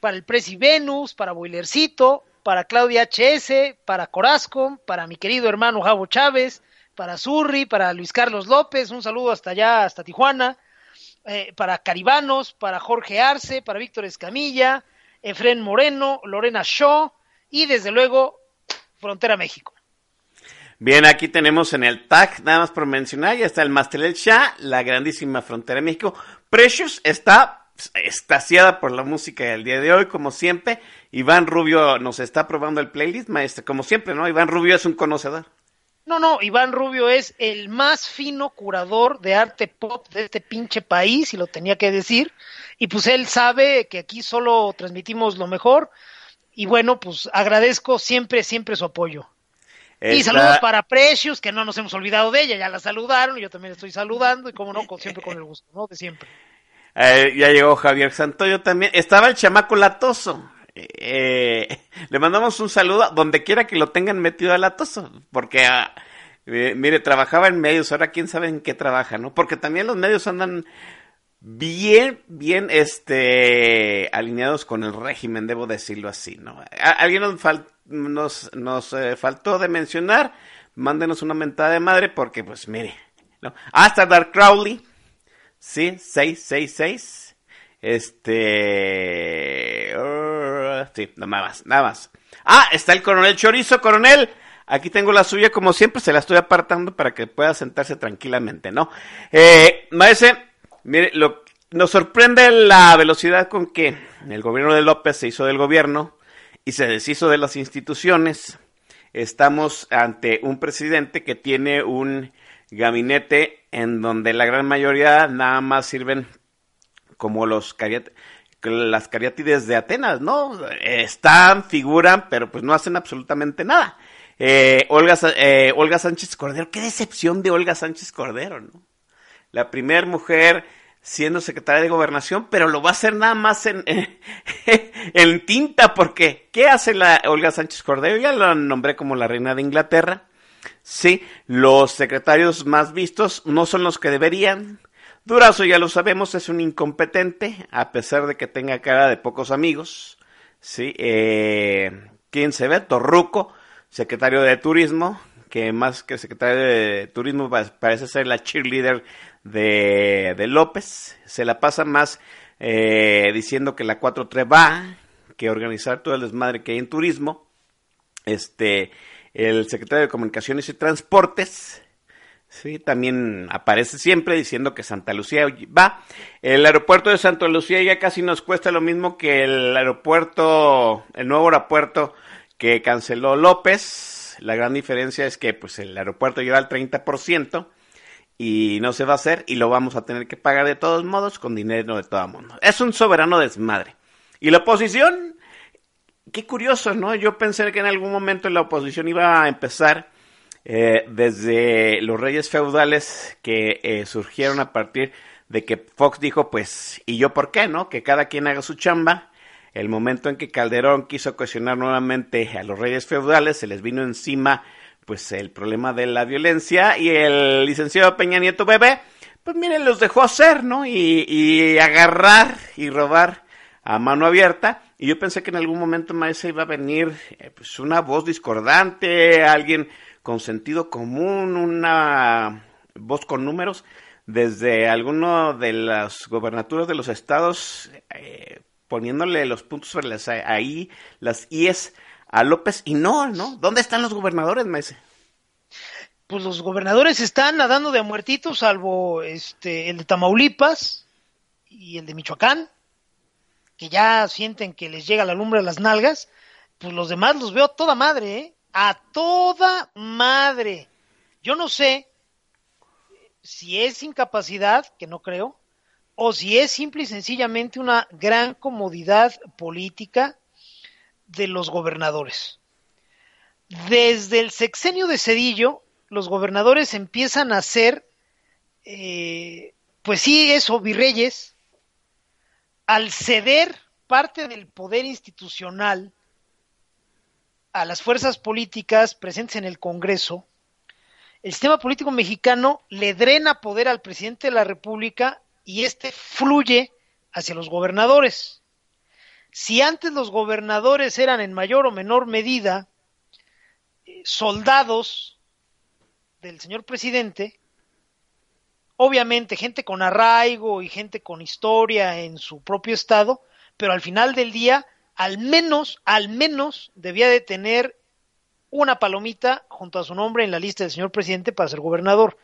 [SPEAKER 5] para el Presi Venus, para Boilercito, para Claudia HS, para Corasco, para mi querido hermano Javo Chávez, para Zurri, para Luis Carlos López, un saludo hasta allá, hasta Tijuana, eh, para Caribanos, para Jorge Arce, para Víctor Escamilla, Efren Moreno, Lorena Shaw y desde luego Frontera México.
[SPEAKER 4] Bien, aquí tenemos en el tag, nada más por mencionar, ya está el Master El Shah, la grandísima Frontera México. Precious está estaciada por la música del día de hoy, como siempre. Iván Rubio nos está probando el playlist, maestro, como siempre, ¿no? Iván Rubio es un conocedor.
[SPEAKER 5] No, no, Iván Rubio es el más fino curador de arte pop de este pinche país, y lo tenía que decir. Y pues él sabe que aquí solo transmitimos lo mejor. Y bueno, pues agradezco siempre, siempre su apoyo. Y saludos para Precious, que no nos hemos olvidado de ella, ya la saludaron, yo también estoy saludando, y como no, con, siempre con el gusto, ¿no? De siempre.
[SPEAKER 4] Eh, ya llegó Javier Santoyo también. Estaba el chamaco latoso. Eh, le mandamos un saludo donde quiera que lo tengan metido al latoso, porque ah, eh, mire, trabajaba en medios, ahora quién sabe en qué trabaja, ¿no? Porque también los medios andan bien, bien, este, alineados con el régimen, debo decirlo así, ¿no? A alguien nos, nos, nos faltó de mencionar, mándenos una mentada de madre, porque, pues, mire, ¿no? Hasta Dark Crowley, sí, 666, este, uh, sí, nada más, nada más. Ah, está el coronel Chorizo, coronel. Aquí tengo la suya, como siempre, se la estoy apartando para que pueda sentarse tranquilamente, ¿no? Eh, maese, mire, lo, nos sorprende la velocidad con que el gobierno de López se hizo del gobierno y se deshizo de las instituciones. Estamos ante un presidente que tiene un gabinete en donde la gran mayoría nada más sirven como los las cariátides de Atenas, ¿no? Están, figuran, pero pues no hacen absolutamente nada. Eh, Olga, eh, Olga Sánchez Cordero, qué decepción de Olga Sánchez Cordero, ¿no? La primera mujer siendo secretaria de gobernación, pero lo va a hacer nada más en, tinta, porque ¿qué hace la Olga Sánchez Cordero? Ya la nombré como la reina de Inglaterra. Sí, los secretarios más vistos no son los que deberían. Durazo, ya lo sabemos, es un incompetente, a pesar de que tenga cara de pocos amigos. Sí, eh, ¿quién se ve? Torruco, secretario de Turismo, que más que secretario de Turismo parece ser la cheerleader de, López. Se la pasa más eh, diciendo que la 4-3 va, que organizar todo el desmadre que hay en turismo. Este, el secretario de Comunicaciones y Transportes, Sí, también aparece siempre diciendo que Santa Lucía va. El aeropuerto de Santa Lucía ya casi nos cuesta lo mismo que el aeropuerto, el nuevo aeropuerto que canceló López. La gran diferencia es que pues el aeropuerto lleva el 30% y no se va a hacer y lo vamos a tener que pagar de todos modos con dinero de todo mundo. Es un soberano desmadre. Y la oposición, qué curioso, ¿no? Yo pensé que en algún momento la oposición iba a empezar eh, desde los reyes feudales que eh, surgieron a partir de que Fox dijo, pues, ¿y yo por qué, no? Que cada quien haga su chamba. El momento en que Calderón quiso cuestionar nuevamente a los reyes feudales, se les vino encima, pues, el problema de la violencia y el licenciado Peña Nieto Bebé, pues, miren, los dejó hacer, ¿no? Y, y agarrar y robar a mano abierta. Y yo pensé que en algún momento más iba a venir, eh, pues, una voz discordante, alguien con sentido común, una voz con números, desde alguno de las gobernaturas de los estados, eh, poniéndole los puntos sobre las ahí, las IES a López, y no, ¿no? ¿Dónde están los gobernadores, Maese?
[SPEAKER 5] pues los gobernadores están nadando de a muertitos, salvo este, el de Tamaulipas y el de Michoacán, que ya sienten que les llega la lumbre a las nalgas, pues los demás los veo a toda madre, ¿eh? A toda madre. Yo no sé si es incapacidad, que no creo, o si es simple y sencillamente una gran comodidad política de los gobernadores. Desde el sexenio de Cedillo, los gobernadores empiezan a ser, eh, pues sí, eso, virreyes, al ceder parte del poder institucional a las fuerzas políticas presentes en el Congreso, el sistema político mexicano le drena poder al presidente de la República y este fluye hacia los gobernadores. Si antes los gobernadores eran en mayor o menor medida eh, soldados del señor presidente, obviamente gente con arraigo y gente con historia en su propio estado, pero al final del día, al menos, al menos debía de tener una palomita junto a su nombre en la lista del señor presidente para ser gobernador.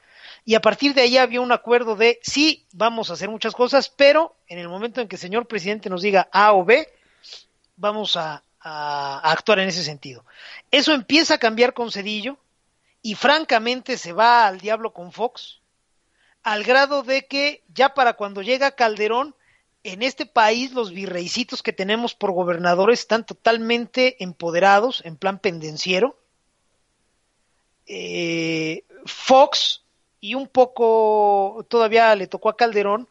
[SPEAKER 5] Y a partir de ahí había un acuerdo de sí, vamos a hacer muchas cosas, pero en el momento en que el señor presidente nos diga A o B, vamos a, a, actuar en ese sentido. Eso empieza a cambiar con Cedillo, y francamente se va al diablo con Fox, al grado de que ya para cuando llega Calderón, en este país los virreicitos que tenemos por gobernadores están totalmente empoderados, en plan pendenciero. Eh, Fox y un poco todavía le tocó a Calderón,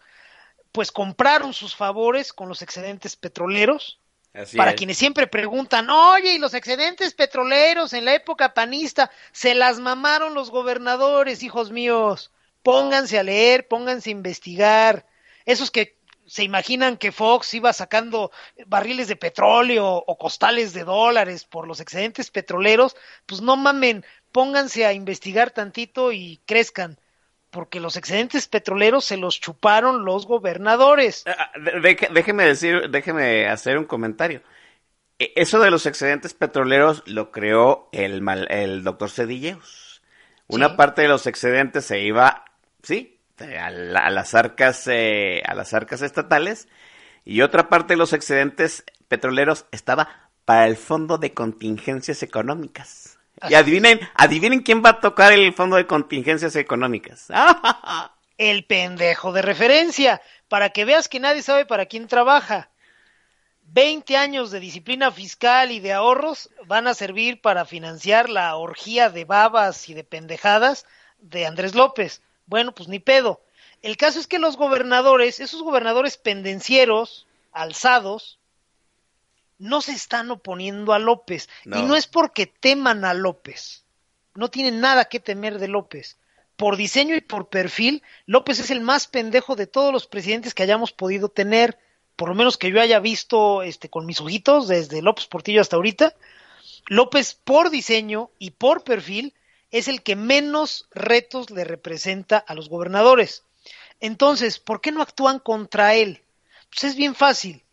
[SPEAKER 5] pues compraron sus favores con los excedentes petroleros Así para es. quienes siempre preguntan, oye, y los excedentes petroleros en la época panista, se las mamaron los gobernadores, hijos míos. Pónganse a leer, pónganse a investigar. Esos que se imaginan que Fox iba sacando barriles de petróleo o costales de dólares por los excedentes petroleros, pues no mamen, pónganse a investigar tantito y crezcan porque los excedentes petroleros se los chuparon los gobernadores.
[SPEAKER 4] déjeme decir, déjeme hacer un comentario. E, eso de los excedentes petroleros lo creó el, mal, el doctor Cedilleus. Una sí. parte de los excedentes se iba, sí, a, la, a las arcas, eh, a las arcas estatales, y otra parte de los excedentes petroleros estaba para el fondo de contingencias económicas. Y adivinen, adivinen quién va a tocar el fondo de contingencias económicas.
[SPEAKER 5] el pendejo de referencia, para que veas que nadie sabe para quién trabaja. Veinte años de disciplina fiscal y de ahorros van a servir para financiar la orgía de babas y de pendejadas de Andrés López. Bueno, pues ni pedo. El caso es que los gobernadores, esos gobernadores pendencieros, alzados, no se están oponiendo a López. No. Y no es porque teman a López. No tienen nada que temer de López. Por diseño y por perfil, López es el más pendejo de todos los presidentes que hayamos podido tener, por lo menos que yo haya visto este, con mis ojitos, desde López Portillo hasta ahorita. López, por diseño y por perfil, es el que menos retos le representa a los gobernadores. Entonces, ¿por qué no actúan contra él? Pues es bien fácil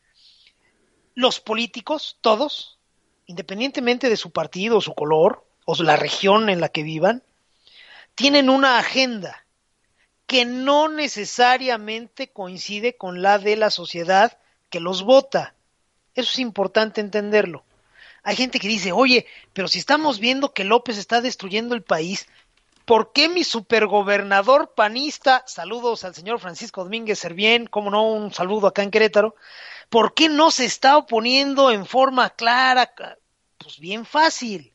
[SPEAKER 5] los políticos, todos, independientemente de su partido, su color o la región en la que vivan, tienen una agenda que no necesariamente coincide con la de la sociedad que los vota. Eso es importante entenderlo. Hay gente que dice, oye, pero si estamos viendo que López está destruyendo el país, ¿por qué mi supergobernador panista, saludos al señor Francisco Domínguez Servién, como no, un saludo acá en Querétaro, ¿Por qué no se está oponiendo en forma clara? Pues bien fácil.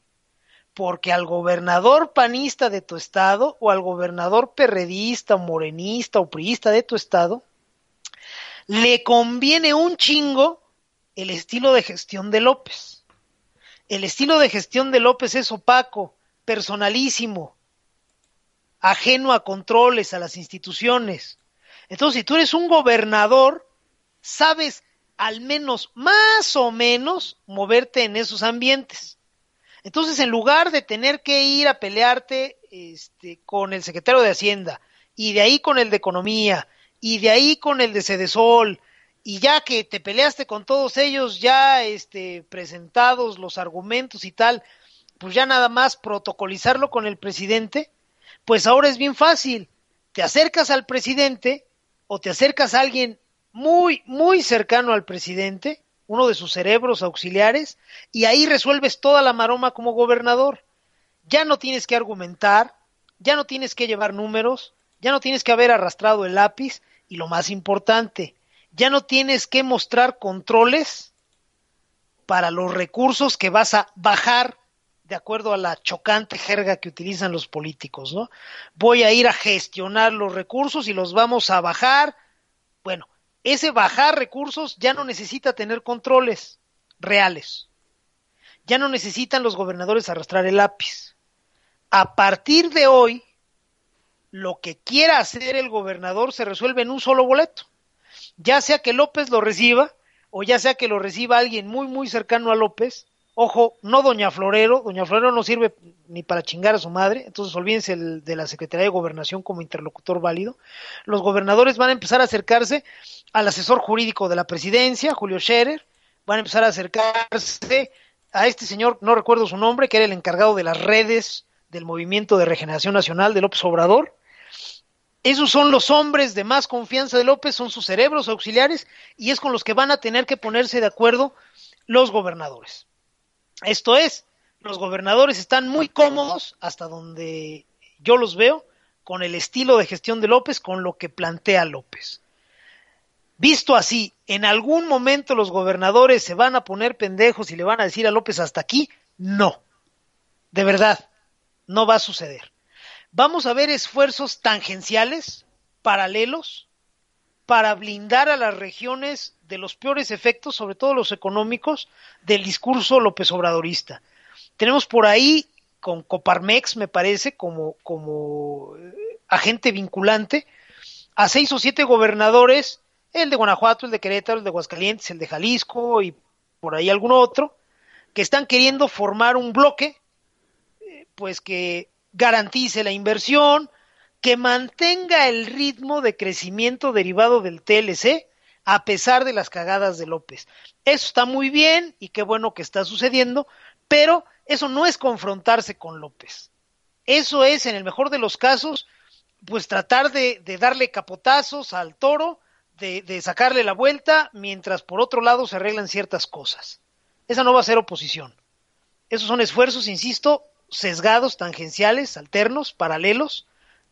[SPEAKER 5] Porque al gobernador panista de tu estado o al gobernador perredista, morenista o priista de tu estado, le conviene un chingo el estilo de gestión de López. El estilo de gestión de López es opaco, personalísimo, ajeno a controles, a las instituciones. Entonces, si tú eres un gobernador, sabes al menos más o menos moverte en esos ambientes. Entonces, en lugar de tener que ir a pelearte este, con el secretario de Hacienda, y de ahí con el de Economía, y de ahí con el de Cedesol, y ya que te peleaste con todos ellos, ya este, presentados los argumentos y tal, pues ya nada más protocolizarlo con el presidente, Pues ahora es bien fácil. Te acercas al presidente o te acercas a alguien muy, muy cercano al presidente, uno de sus cerebros auxiliares, y ahí resuelves toda la maroma como gobernador. Ya no tienes que argumentar, ya no tienes que llevar números, ya no tienes que haber arrastrado el lápiz, y lo más importante, ya no tienes que mostrar controles para los recursos que vas a bajar de acuerdo a la chocante jerga que utilizan los políticos, ¿no? Voy a ir a gestionar los recursos y los vamos a bajar. Bueno, ese bajar recursos ya no necesita tener controles reales. Ya no necesitan los gobernadores arrastrar el lápiz. A partir de hoy, lo que quiera hacer el gobernador se resuelve en un solo boleto. Ya sea que López lo reciba o ya sea que lo reciba alguien muy, muy cercano a López Ojo, no Doña Florero, Doña Florero no sirve ni para chingar a su madre, entonces olvídense el, de la Secretaría de Gobernación como interlocutor válido. Los gobernadores van a empezar a acercarse al asesor jurídico de la presidencia, Julio Scherer, van a empezar a acercarse a este señor, no recuerdo su nombre, que era el encargado de las redes del Movimiento de Regeneración Nacional de López Obrador. Esos son los hombres de más confianza de López, son sus cerebros auxiliares y es con los que van a tener que ponerse de acuerdo los gobernadores. Esto es, los gobernadores están muy cómodos, hasta donde yo los veo, con el estilo de gestión de López, con lo que plantea López. Visto así, ¿en algún momento los gobernadores se van a poner pendejos y le van a decir a López hasta aquí? No. De verdad, no va a suceder. Vamos a ver esfuerzos tangenciales, paralelos, para blindar a las regiones de los peores efectos, sobre todo los económicos, del discurso López Obradorista. Tenemos por ahí con Coparmex, me parece, como, como eh, agente vinculante, a seis o siete gobernadores, el de Guanajuato, el de Querétaro, el de Aguascalientes, el de Jalisco y por ahí algún otro, que están queriendo formar un bloque, eh, pues que garantice la inversión, que mantenga el ritmo de crecimiento derivado del TLC a pesar de las cagadas de López. Eso está muy bien y qué bueno que está sucediendo, pero eso no es confrontarse con López. Eso es, en el mejor de los casos, pues tratar de, darle capotazos al toro, de, de sacarle la vuelta, mientras por otro lado se arreglan ciertas cosas. Esa no va a ser oposición. Esos son esfuerzos, insisto, sesgados, tangenciales, alternos, paralelos,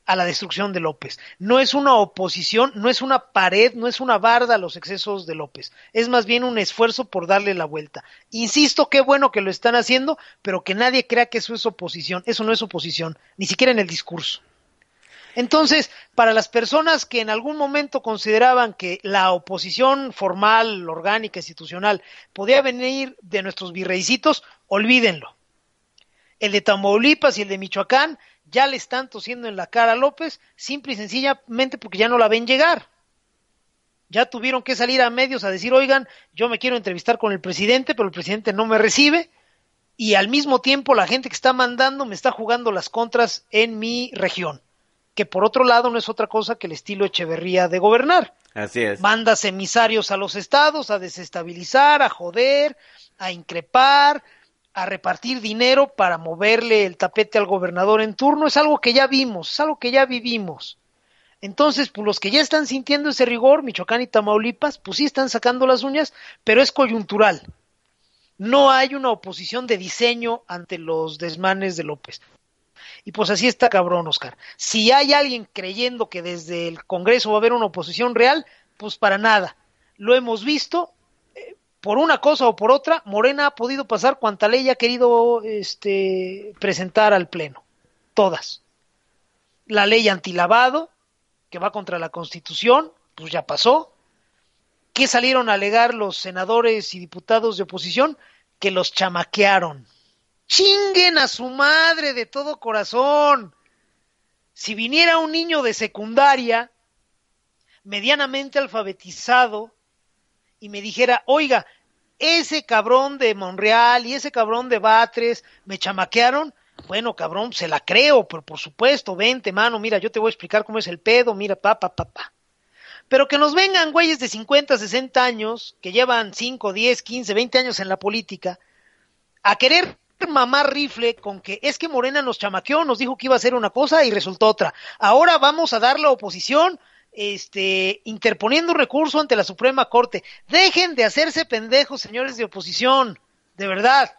[SPEAKER 5] a la destrucción de López. No es una oposición, no es una pared, no es una barda a los excesos de López. Es más bien un esfuerzo por darle la vuelta. Insisto, qué bueno que lo están haciendo, pero que nadie crea que eso es oposición. Eso no es oposición, ni siquiera en el discurso. Entonces, para las personas que en algún momento consideraban que la oposición formal, orgánica, institucional, podía venir de nuestros virreicitos, olvídenlo. El de Tamaulipas y el de Michoacán ya le están tosiendo en la cara a López, simple y sencillamente porque ya no la ven llegar. Ya tuvieron que salir a medios a decir, oigan, yo me quiero entrevistar con el presidente, pero el presidente no me recibe. Y al mismo tiempo la gente que está mandando me está jugando las contras en mi región. Que por otro lado no es otra cosa que el estilo Echeverría de gobernar.
[SPEAKER 4] Así es.
[SPEAKER 5] Mandas emisarios a los estados a desestabilizar, a joder, a increpar, a repartir dinero para moverle el tapete al gobernador en turno, es algo que ya vimos, es algo que ya vivimos. Entonces, pues los que ya están sintiendo ese rigor, Michoacán y Tamaulipas, pues sí están sacando las uñas, pero es coyuntural. No hay una oposición de diseño ante los desmanes de López. Y pues así está cabrón, Oscar. Si hay alguien creyendo que desde el Congreso va a haber una oposición real, pues para nada. Lo hemos visto por una cosa o por otra, Morena ha podido pasar cuanta ley ha querido este, presentar al Pleno. Todas. La ley antilavado, que va contra la Constitución, pues ya pasó. ¿Qué salieron a alegar los senadores y diputados de oposición? Que los chamaquearon. Chinguen a su madre de todo corazón. Si viniera un niño de secundaria, medianamente alfabetizado, y me dijera, oiga, ese cabrón de Monreal y ese cabrón de Batres me chamaquearon, bueno, cabrón, se la creo, pero por supuesto, vente, mano, mira, yo te voy a explicar cómo es el pedo, mira, pa, pa, pa, pa. Pero que nos vengan güeyes de 50, 60 años, que llevan 5, 10, 15, 20 años en la política, a querer mamar rifle con que es que Morena nos chamaqueó, nos dijo que iba a hacer una cosa y resultó otra. Ahora vamos a dar la oposición este, interponiendo un recurso ante la Suprema Corte. Dejen de hacerse pendejos, señores de oposición, de verdad.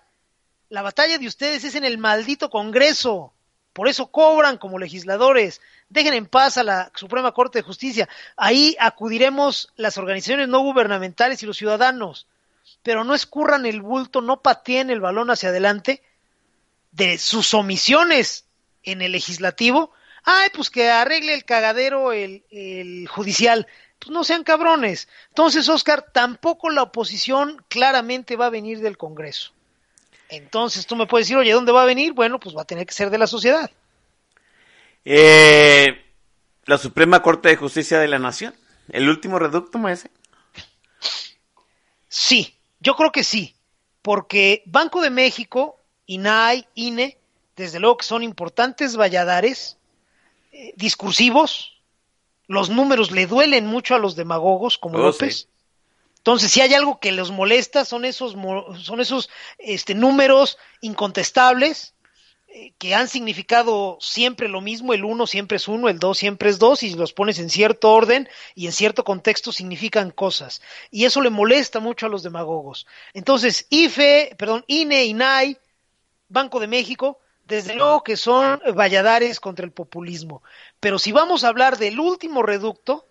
[SPEAKER 5] La batalla de ustedes es en el maldito Congreso. Por eso cobran como legisladores. Dejen en paz a la Suprema Corte de Justicia. Ahí acudiremos las organizaciones no gubernamentales y los ciudadanos. Pero no escurran el bulto, no pateen el balón hacia adelante de sus omisiones en el legislativo. Ay, pues que arregle el cagadero el, el judicial. Pues no sean cabrones. Entonces, Oscar, tampoco la oposición claramente va a venir del Congreso. Entonces tú me puedes decir, oye, ¿dónde va a venir? Bueno, pues va a tener que ser de la sociedad.
[SPEAKER 4] Eh, la Suprema Corte de Justicia de la Nación. ¿El último reducto, ese?
[SPEAKER 5] Sí, yo creo que sí. Porque Banco de México, INAI, INE, desde luego que son importantes valladares, discursivos. Los números le duelen mucho a los demagogos como
[SPEAKER 4] Oh,
[SPEAKER 5] López.
[SPEAKER 4] sí.
[SPEAKER 5] Entonces, si hay algo que los molesta, son esos, son esos este, números incontestables eh, que han significado siempre lo mismo, el uno siempre es uno, el dos siempre es dos, y los pones en cierto orden y en cierto contexto significan cosas. Y eso le molesta mucho a los demagogos. Entonces, IFE, perdón, INE, INAI, Banco de México, desde luego que son valladares contra el populismo. Pero si vamos a hablar del último reducto,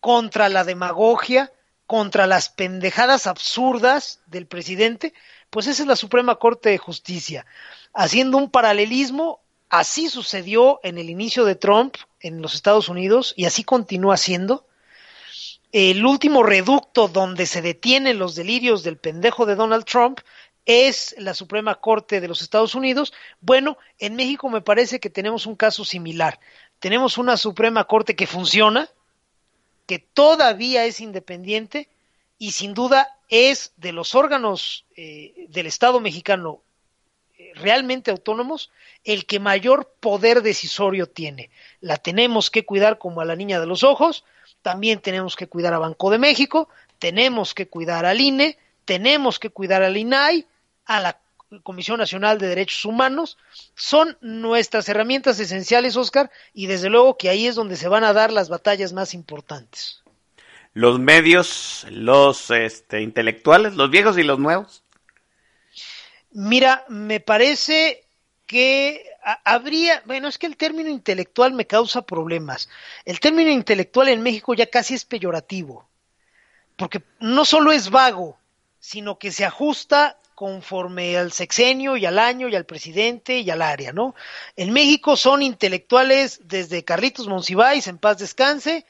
[SPEAKER 5] contra la demagogia, contra las pendejadas absurdas del presidente, pues esa es la Suprema Corte de Justicia. Haciendo un paralelismo, así sucedió en el inicio de Trump en los Estados Unidos y así continúa siendo. El último reducto donde se detienen los delirios del pendejo de Donald Trump es la Suprema Corte de los Estados Unidos. Bueno, en México me parece que tenemos un caso similar. Tenemos una Suprema Corte que funciona, que todavía es independiente y sin duda es de los órganos eh, del Estado mexicano eh, realmente autónomos el que mayor poder decisorio tiene. La tenemos que cuidar como a la niña de los ojos, también tenemos que cuidar a Banco de México, tenemos que cuidar al INE, tenemos que cuidar al INAI, a la Comisión Nacional de Derechos Humanos, son nuestras herramientas esenciales, Oscar, y desde luego que ahí es donde se van a dar las batallas más importantes.
[SPEAKER 4] Los medios, los este, intelectuales, los viejos y los nuevos.
[SPEAKER 5] Mira, me parece que ha- habría, bueno, es que el término intelectual me causa problemas. El término intelectual en México ya casi es peyorativo, porque no solo es vago, sino que se ajusta conforme al sexenio y al año y al presidente y al área, ¿no? En México son intelectuales desde Carlitos Monsiváis, en paz descanse,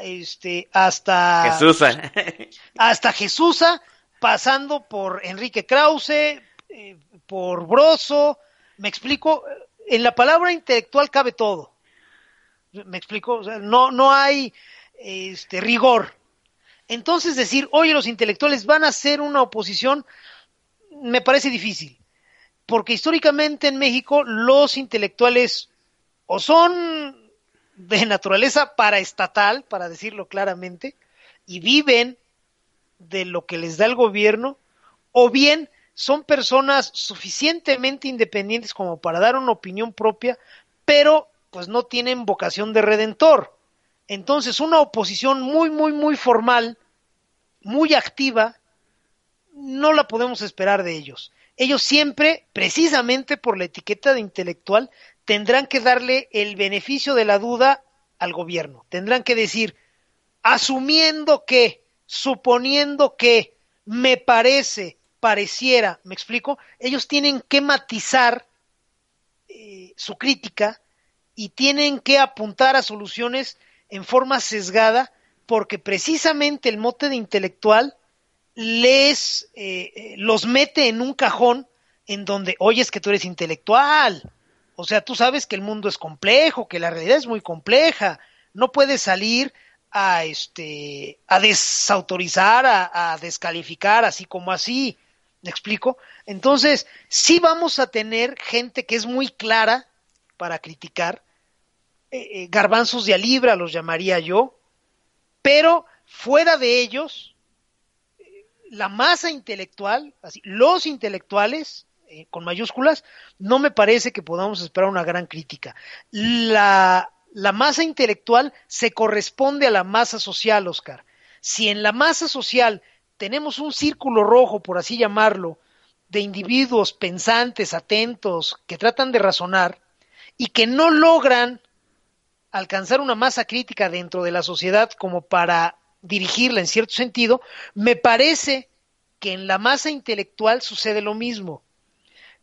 [SPEAKER 5] este, hasta
[SPEAKER 4] Jesús.
[SPEAKER 5] hasta Jesusa, pasando por Enrique Krause, eh, por Broso, me explico, en la palabra intelectual cabe todo. Me explico, O sea, no, no hay este rigor. Entonces decir, oye, los intelectuales van a ser una oposición, me parece difícil. Porque históricamente en México los intelectuales o son de naturaleza paraestatal, para decirlo claramente, y viven de lo que les da el gobierno, o bien son personas suficientemente independientes como para dar una opinión propia, pero pues no tienen vocación de redentor. Entonces, una oposición muy, muy, muy formal, muy activa, no la podemos esperar de ellos. Ellos siempre, precisamente por la etiqueta de intelectual, tendrán que darle el beneficio de la duda al gobierno. Tendrán que decir, asumiendo que, suponiendo que, me parece, pareciera, me explico, ellos tienen que matizar eh, su crítica y tienen que apuntar a soluciones en forma sesgada porque precisamente el mote de intelectual les eh, eh, los mete en un cajón en donde, oye, es que tú eres intelectual. O sea, tú sabes que el mundo es complejo, que la realidad es muy compleja. No puedes salir a este a desautorizar, a, descalificar así como así. ¿Me explico? Entonces, sí vamos a tener gente que es muy clara para criticar, eh, garbanzos de a libra los llamaría yo, pero fuera de ellos, la masa intelectual, así, los intelectuales, eh, con mayúsculas, no me parece que podamos esperar una gran crítica. La, la masa intelectual se corresponde a la masa social, Oscar. Si en la masa social tenemos un círculo rojo, por así llamarlo, de individuos pensantes, atentos, que tratan de razonar y que no logran alcanzar una masa crítica dentro de la sociedad como para dirigirla en cierto sentido, me parece que en la masa intelectual sucede lo mismo.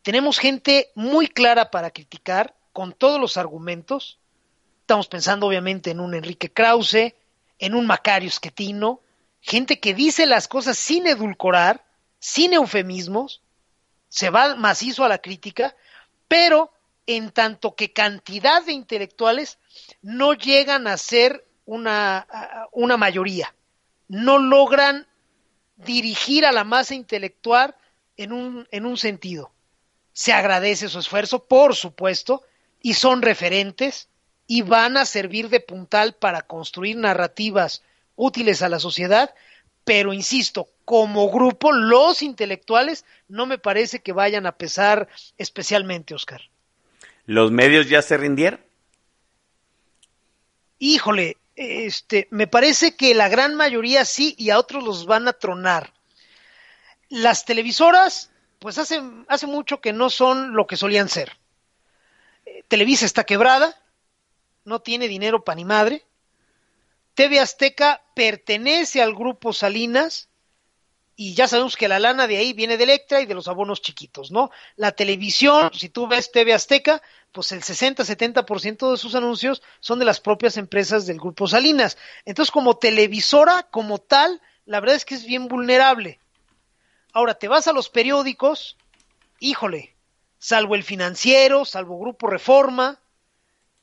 [SPEAKER 5] Tenemos gente muy clara para criticar, con todos los argumentos. Estamos pensando obviamente en un Enrique Krause, en un Macario Schettino, gente que dice las cosas sin edulcorar, sin eufemismos, se va macizo a la crítica, pero en tanto que cantidad de intelectuales no llegan a ser una, una mayoría, no logran dirigir a la masa intelectual en un, en un sentido. Se agradece su esfuerzo, por supuesto, y son referentes y van a servir de puntal para construir narrativas útiles a la sociedad, pero insisto, como grupo, los intelectuales no me parece que vayan a pesar especialmente, Oscar.
[SPEAKER 4] ¿Los medios ya se rindieron?
[SPEAKER 5] Híjole, este, me parece que la gran mayoría sí y a otros los van a tronar. Las televisoras, pues hace, hace mucho que no son lo que solían ser. Eh, Televisa está quebrada, no tiene dinero para ni madre. TV Azteca pertenece al grupo Salinas y ya sabemos que la lana de ahí viene de Electra y de los abonos chiquitos, ¿no? La televisión, si tú ves TV Azteca, pues el 60-70% de sus anuncios son de las propias empresas del grupo Salinas. Entonces, como televisora, como tal, la verdad es que es bien vulnerable. Ahora, te vas a los periódicos, híjole, salvo el financiero, salvo Grupo Reforma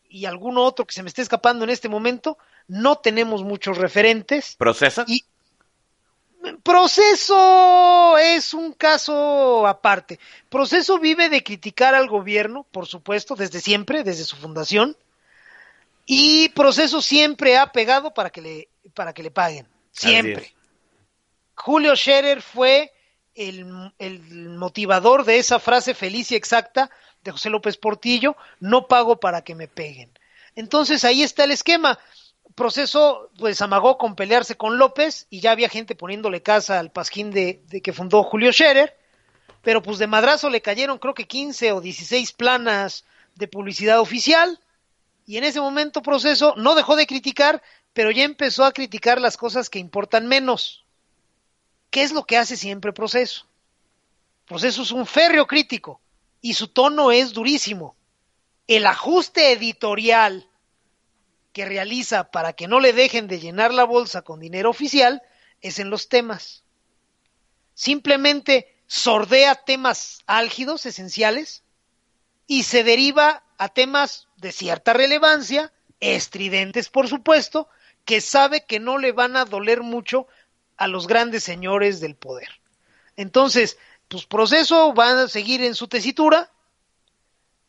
[SPEAKER 5] y algún otro que se me esté escapando en este momento, no tenemos muchos referentes.
[SPEAKER 4] ¿Procesa?
[SPEAKER 5] Y Proceso es un caso aparte. Proceso vive de criticar al gobierno, por supuesto, desde siempre, desde su fundación. Y Proceso siempre ha pegado para que le, para que le paguen. Siempre. Julio Scherer fue el, el motivador de esa frase feliz y exacta de José López Portillo, no pago para que me peguen. Entonces ahí está el esquema proceso pues amagó con pelearse con López y ya había gente poniéndole casa al pasquín de, de, que fundó Julio Scherer, pero pues de madrazo le cayeron creo que 15 o 16 planas de publicidad oficial y en ese momento proceso no dejó de criticar, pero ya empezó a criticar las cosas que importan menos. ¿Qué es lo que hace siempre proceso? Proceso es un férreo crítico y su tono es durísimo. El ajuste editorial que realiza para que no le dejen de llenar la bolsa con dinero oficial es en los temas. Simplemente sordea temas álgidos, esenciales, y se deriva a temas de cierta relevancia, estridentes por supuesto, que sabe que no le van a doler mucho a los grandes señores del poder. Entonces, pues proceso van a seguir en su tesitura,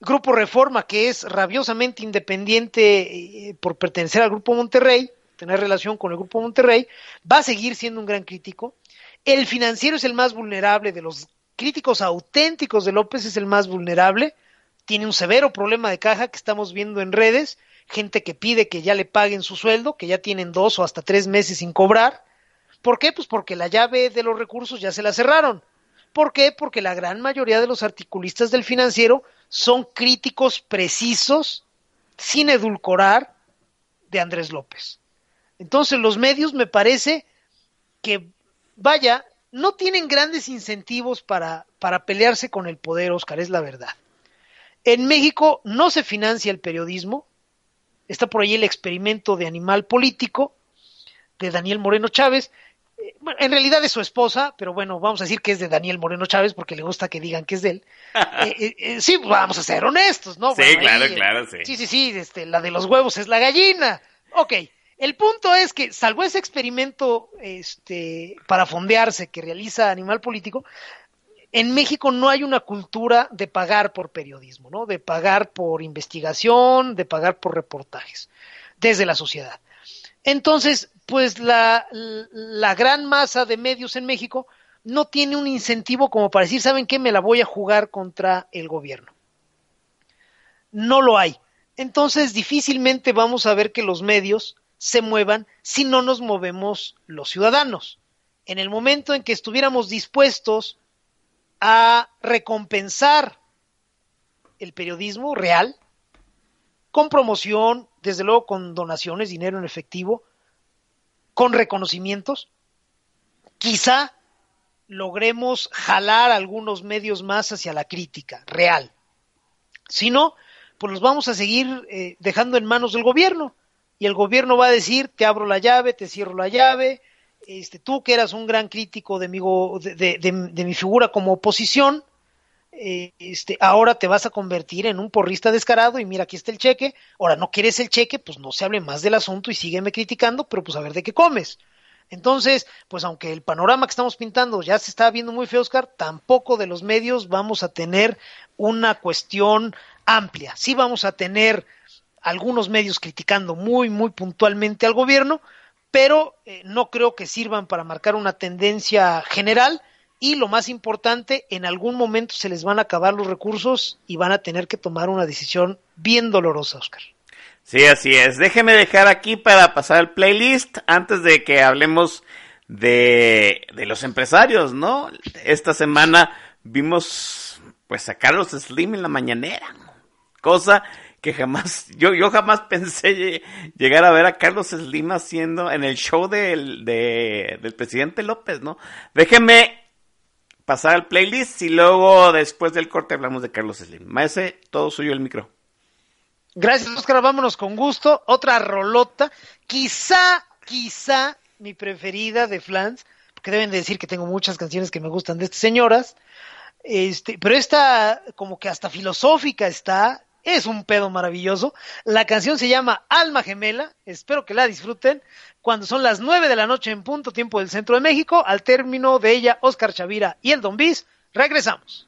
[SPEAKER 5] Grupo Reforma, que es rabiosamente independiente eh, por pertenecer al Grupo Monterrey, tener relación con el Grupo Monterrey, va a seguir siendo un gran crítico. El financiero es el más vulnerable de los críticos auténticos de López, es el más vulnerable. Tiene un severo problema de caja que estamos viendo en redes, gente que pide que ya le paguen su sueldo, que ya tienen dos o hasta tres meses sin cobrar. ¿Por qué? Pues porque la llave de los recursos ya se la cerraron. ¿Por qué? Porque la gran mayoría de los articulistas del financiero son críticos precisos, sin edulcorar, de Andrés López. Entonces los medios me parece que, vaya, no tienen grandes incentivos para, para pelearse con el poder, Oscar, es la verdad. En México no se financia el periodismo, está por ahí el experimento de animal político de Daniel Moreno Chávez, bueno, en realidad es su esposa, pero bueno, vamos a decir que es de Daniel Moreno Chávez porque le gusta que digan que es de él. eh, eh, eh, sí, vamos a ser honestos, ¿no?
[SPEAKER 4] Sí,
[SPEAKER 5] Bueno,
[SPEAKER 4] claro,
[SPEAKER 5] ahí,
[SPEAKER 4] claro, sí.
[SPEAKER 5] Sí, sí, sí, este, la de los huevos es la gallina. Ok, el punto es que, salvo ese experimento este, para fondearse que realiza Animal Político, en México no hay una cultura de pagar por periodismo, ¿no? De pagar por investigación, de pagar por reportajes, desde la sociedad. Entonces, pues la, la gran masa de medios en México, no tiene un incentivo como para decir, ¿saben qué? Me la voy a jugar contra el gobierno. No lo hay. Entonces, difícilmente vamos a ver que los medios se muevan si no nos movemos los ciudadanos. En el momento en que estuviéramos dispuestos a recompensar el periodismo real, con promoción, desde luego con donaciones, dinero en efectivo, con reconocimientos, quizá logremos jalar algunos medios más hacia la crítica real. Si no, pues los vamos a seguir eh, dejando en manos del gobierno. Y el gobierno va a decir, te abro la llave, te cierro la llave, este, tú que eras un gran crítico de mi, de, de, mi figura como oposición, eh, este, ahora te vas a convertir en un porrista descarado y mira, aquí está el cheque, ahora no quieres el cheque, pues no se hable más del asunto y sígueme criticando, pero pues a ver de qué comes. Entonces, pues aunque el panorama que estamos pintando ya se está viendo muy feo, Oscar, tampoco de los medios vamos a tener una cuestión amplia. Sí vamos a tener algunos medios criticando muy, muy puntualmente al gobierno, pero eh, no creo que sirvan para marcar una tendencia general y lo más importante, en algún momento se les van a acabar los recursos y van a tener que tomar una decisión bien dolorosa, Oscar.
[SPEAKER 4] Sí, así es. Déjeme dejar aquí para pasar el playlist antes de que hablemos de, de los empresarios, ¿no? Esta semana vimos pues a Carlos Slim en la mañanera, cosa que jamás, yo, yo jamás pensé llegar a ver a Carlos Slim haciendo en el show del, del presidente López, ¿no? Déjeme pasar al playlist y luego después del corte hablamos de Carlos Slim. Maese, todo suyo el micro.
[SPEAKER 5] Gracias, Oscar. Vámonos con gusto. Otra rolota. Quizá, quizá mi preferida de Flans, porque deben de decir que tengo muchas canciones que me gustan de estas señoras. Este, pero esta, como que hasta filosófica está, es un pedo maravilloso. La canción se llama Alma Gemela. Espero que la disfruten. Cuando son las nueve de la noche en punto tiempo del centro de México, al término de ella, Oscar Chavira y el Don Bis, regresamos.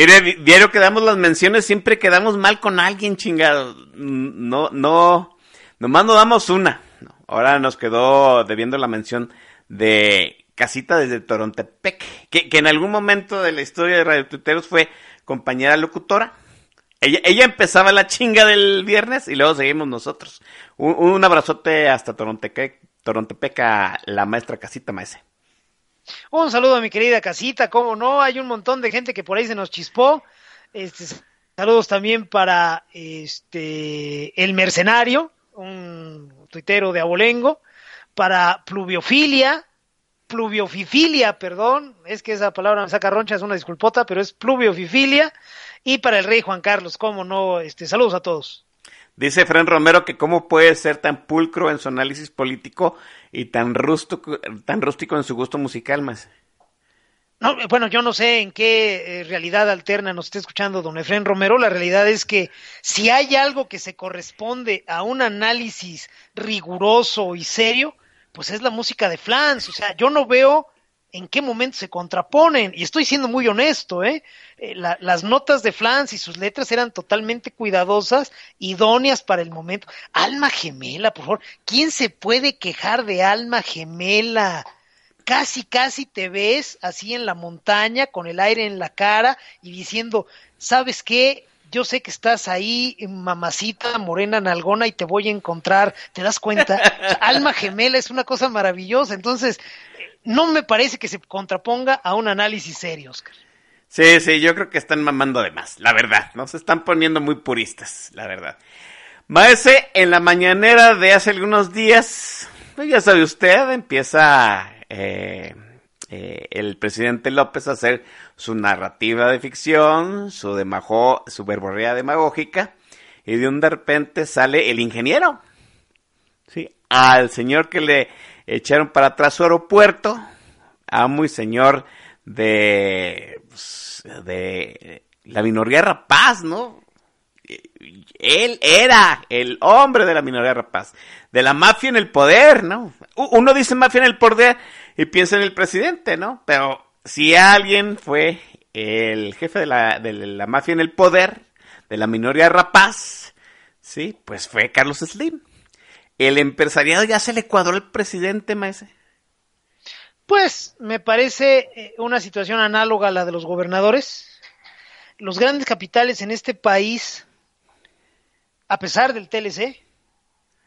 [SPEAKER 4] Mire, diario que damos las menciones, siempre quedamos mal con alguien, chingado. No, no, nomás no damos una. Ahora nos quedó debiendo la mención de Casita desde Torontepec, que, que en algún momento de la historia de Radio Tuiteros fue compañera locutora. Ella, ella empezaba la chinga del viernes y luego seguimos nosotros. Un, un abrazote hasta Torontepec, Torontepec a la maestra Casita Maese.
[SPEAKER 5] Un saludo a mi querida casita, cómo no, hay un montón de gente que por ahí se nos chispó. Este, saludos también para este el mercenario, un tuitero de abolengo, para pluviofilia, pluviofifilia, perdón, es que esa palabra me saca roncha, es una disculpota, pero es pluviofifilia, y para el rey Juan Carlos, cómo no, este, saludos a todos.
[SPEAKER 4] Dice Fran Romero que cómo puede ser tan pulcro en su análisis político y tan rústico, tan rústico en su gusto musical, más.
[SPEAKER 5] No, bueno, yo no sé en qué eh, realidad alterna nos está escuchando don Efren Romero. La realidad es que si hay algo que se corresponde a un análisis riguroso y serio, pues es la música de Flans. O sea, yo no veo en qué momento se contraponen. Y estoy siendo muy honesto, ¿eh? Eh, la- las notas de Flans y sus letras eran totalmente cuidadosas, idóneas para el momento. Alma gemela, por favor. ¿Quién se puede quejar de alma gemela? casi, casi te ves así en la montaña con el aire en la cara y diciendo, ¿sabes qué? Yo sé que estás ahí, mamacita, morena, nalgona, y te voy a encontrar. ¿Te das cuenta? Alma gemela es una cosa maravillosa. Entonces, no me parece que se contraponga a un análisis serio, Oscar.
[SPEAKER 4] Sí, sí, yo creo que están mamando de más, la verdad, ¿no? Se están poniendo muy puristas, la verdad. Maese, en la mañanera de hace algunos días, pues ya sabe usted, empieza eh, eh, el presidente López a hacer su narrativa de ficción, su, demago, su verborrea demagógica, y de un de repente sale el ingeniero, ¿sí? Al señor que le echaron para atrás su aeropuerto, a muy señor de, pues, de la minoría rapaz, ¿no? Él era el hombre de la minoría rapaz, de la mafia en el poder, ¿no? Uno dice mafia en el poder y piensa en el presidente, ¿no? Pero si alguien fue el jefe de la, de la mafia en el poder, de la minoría rapaz, sí, pues fue Carlos Slim. El empresariado ya se le cuadró al presidente, maese.
[SPEAKER 5] Pues me parece eh, una situación análoga a la de los gobernadores. Los grandes capitales en este país, a pesar del TLC,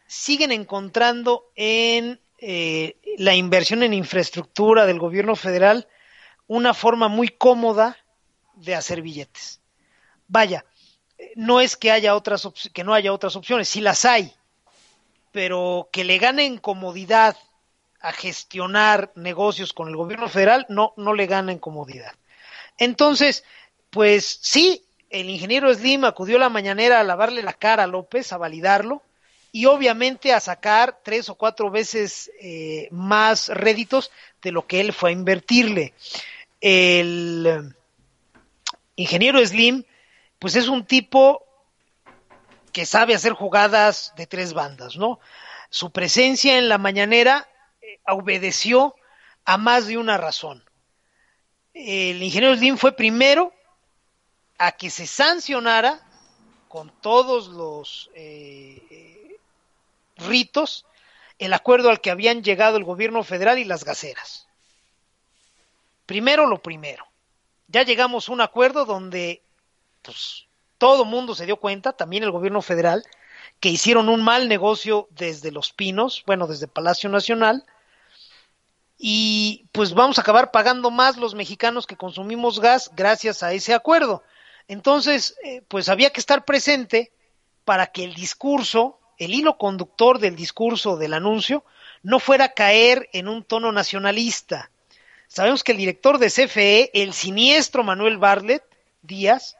[SPEAKER 5] siguen encontrando en eh, la inversión en infraestructura del gobierno federal una forma muy cómoda de hacer billetes. Vaya, eh, no es que haya otras que no haya otras opciones, sí las hay, pero que le ganen comodidad a gestionar negocios con el gobierno federal, no, no le gana en comodidad. Entonces, pues sí, el ingeniero Slim acudió a la mañanera a lavarle la cara a López, a validarlo, y obviamente a sacar tres o cuatro veces eh, más réditos de lo que él fue a invertirle. El eh, ingeniero Slim, pues es un tipo que sabe hacer jugadas de tres bandas, ¿no? Su presencia en la mañanera eh, obedeció a más de una razón. El ingeniero Slim fue primero a que se sancionara con todos los eh, ritos el acuerdo al que habían llegado el gobierno federal y las gaceras. Primero lo primero. Ya llegamos a un acuerdo donde pues, todo mundo se dio cuenta, también el gobierno federal, que hicieron un mal negocio desde Los Pinos, bueno, desde Palacio Nacional, y pues vamos a acabar pagando más los mexicanos que consumimos gas gracias a ese acuerdo. Entonces, eh, pues había que estar presente para que el discurso, el hilo conductor del discurso del anuncio, no fuera a caer en un tono nacionalista. Sabemos que el director de CFE, el siniestro Manuel Bartlett Díaz,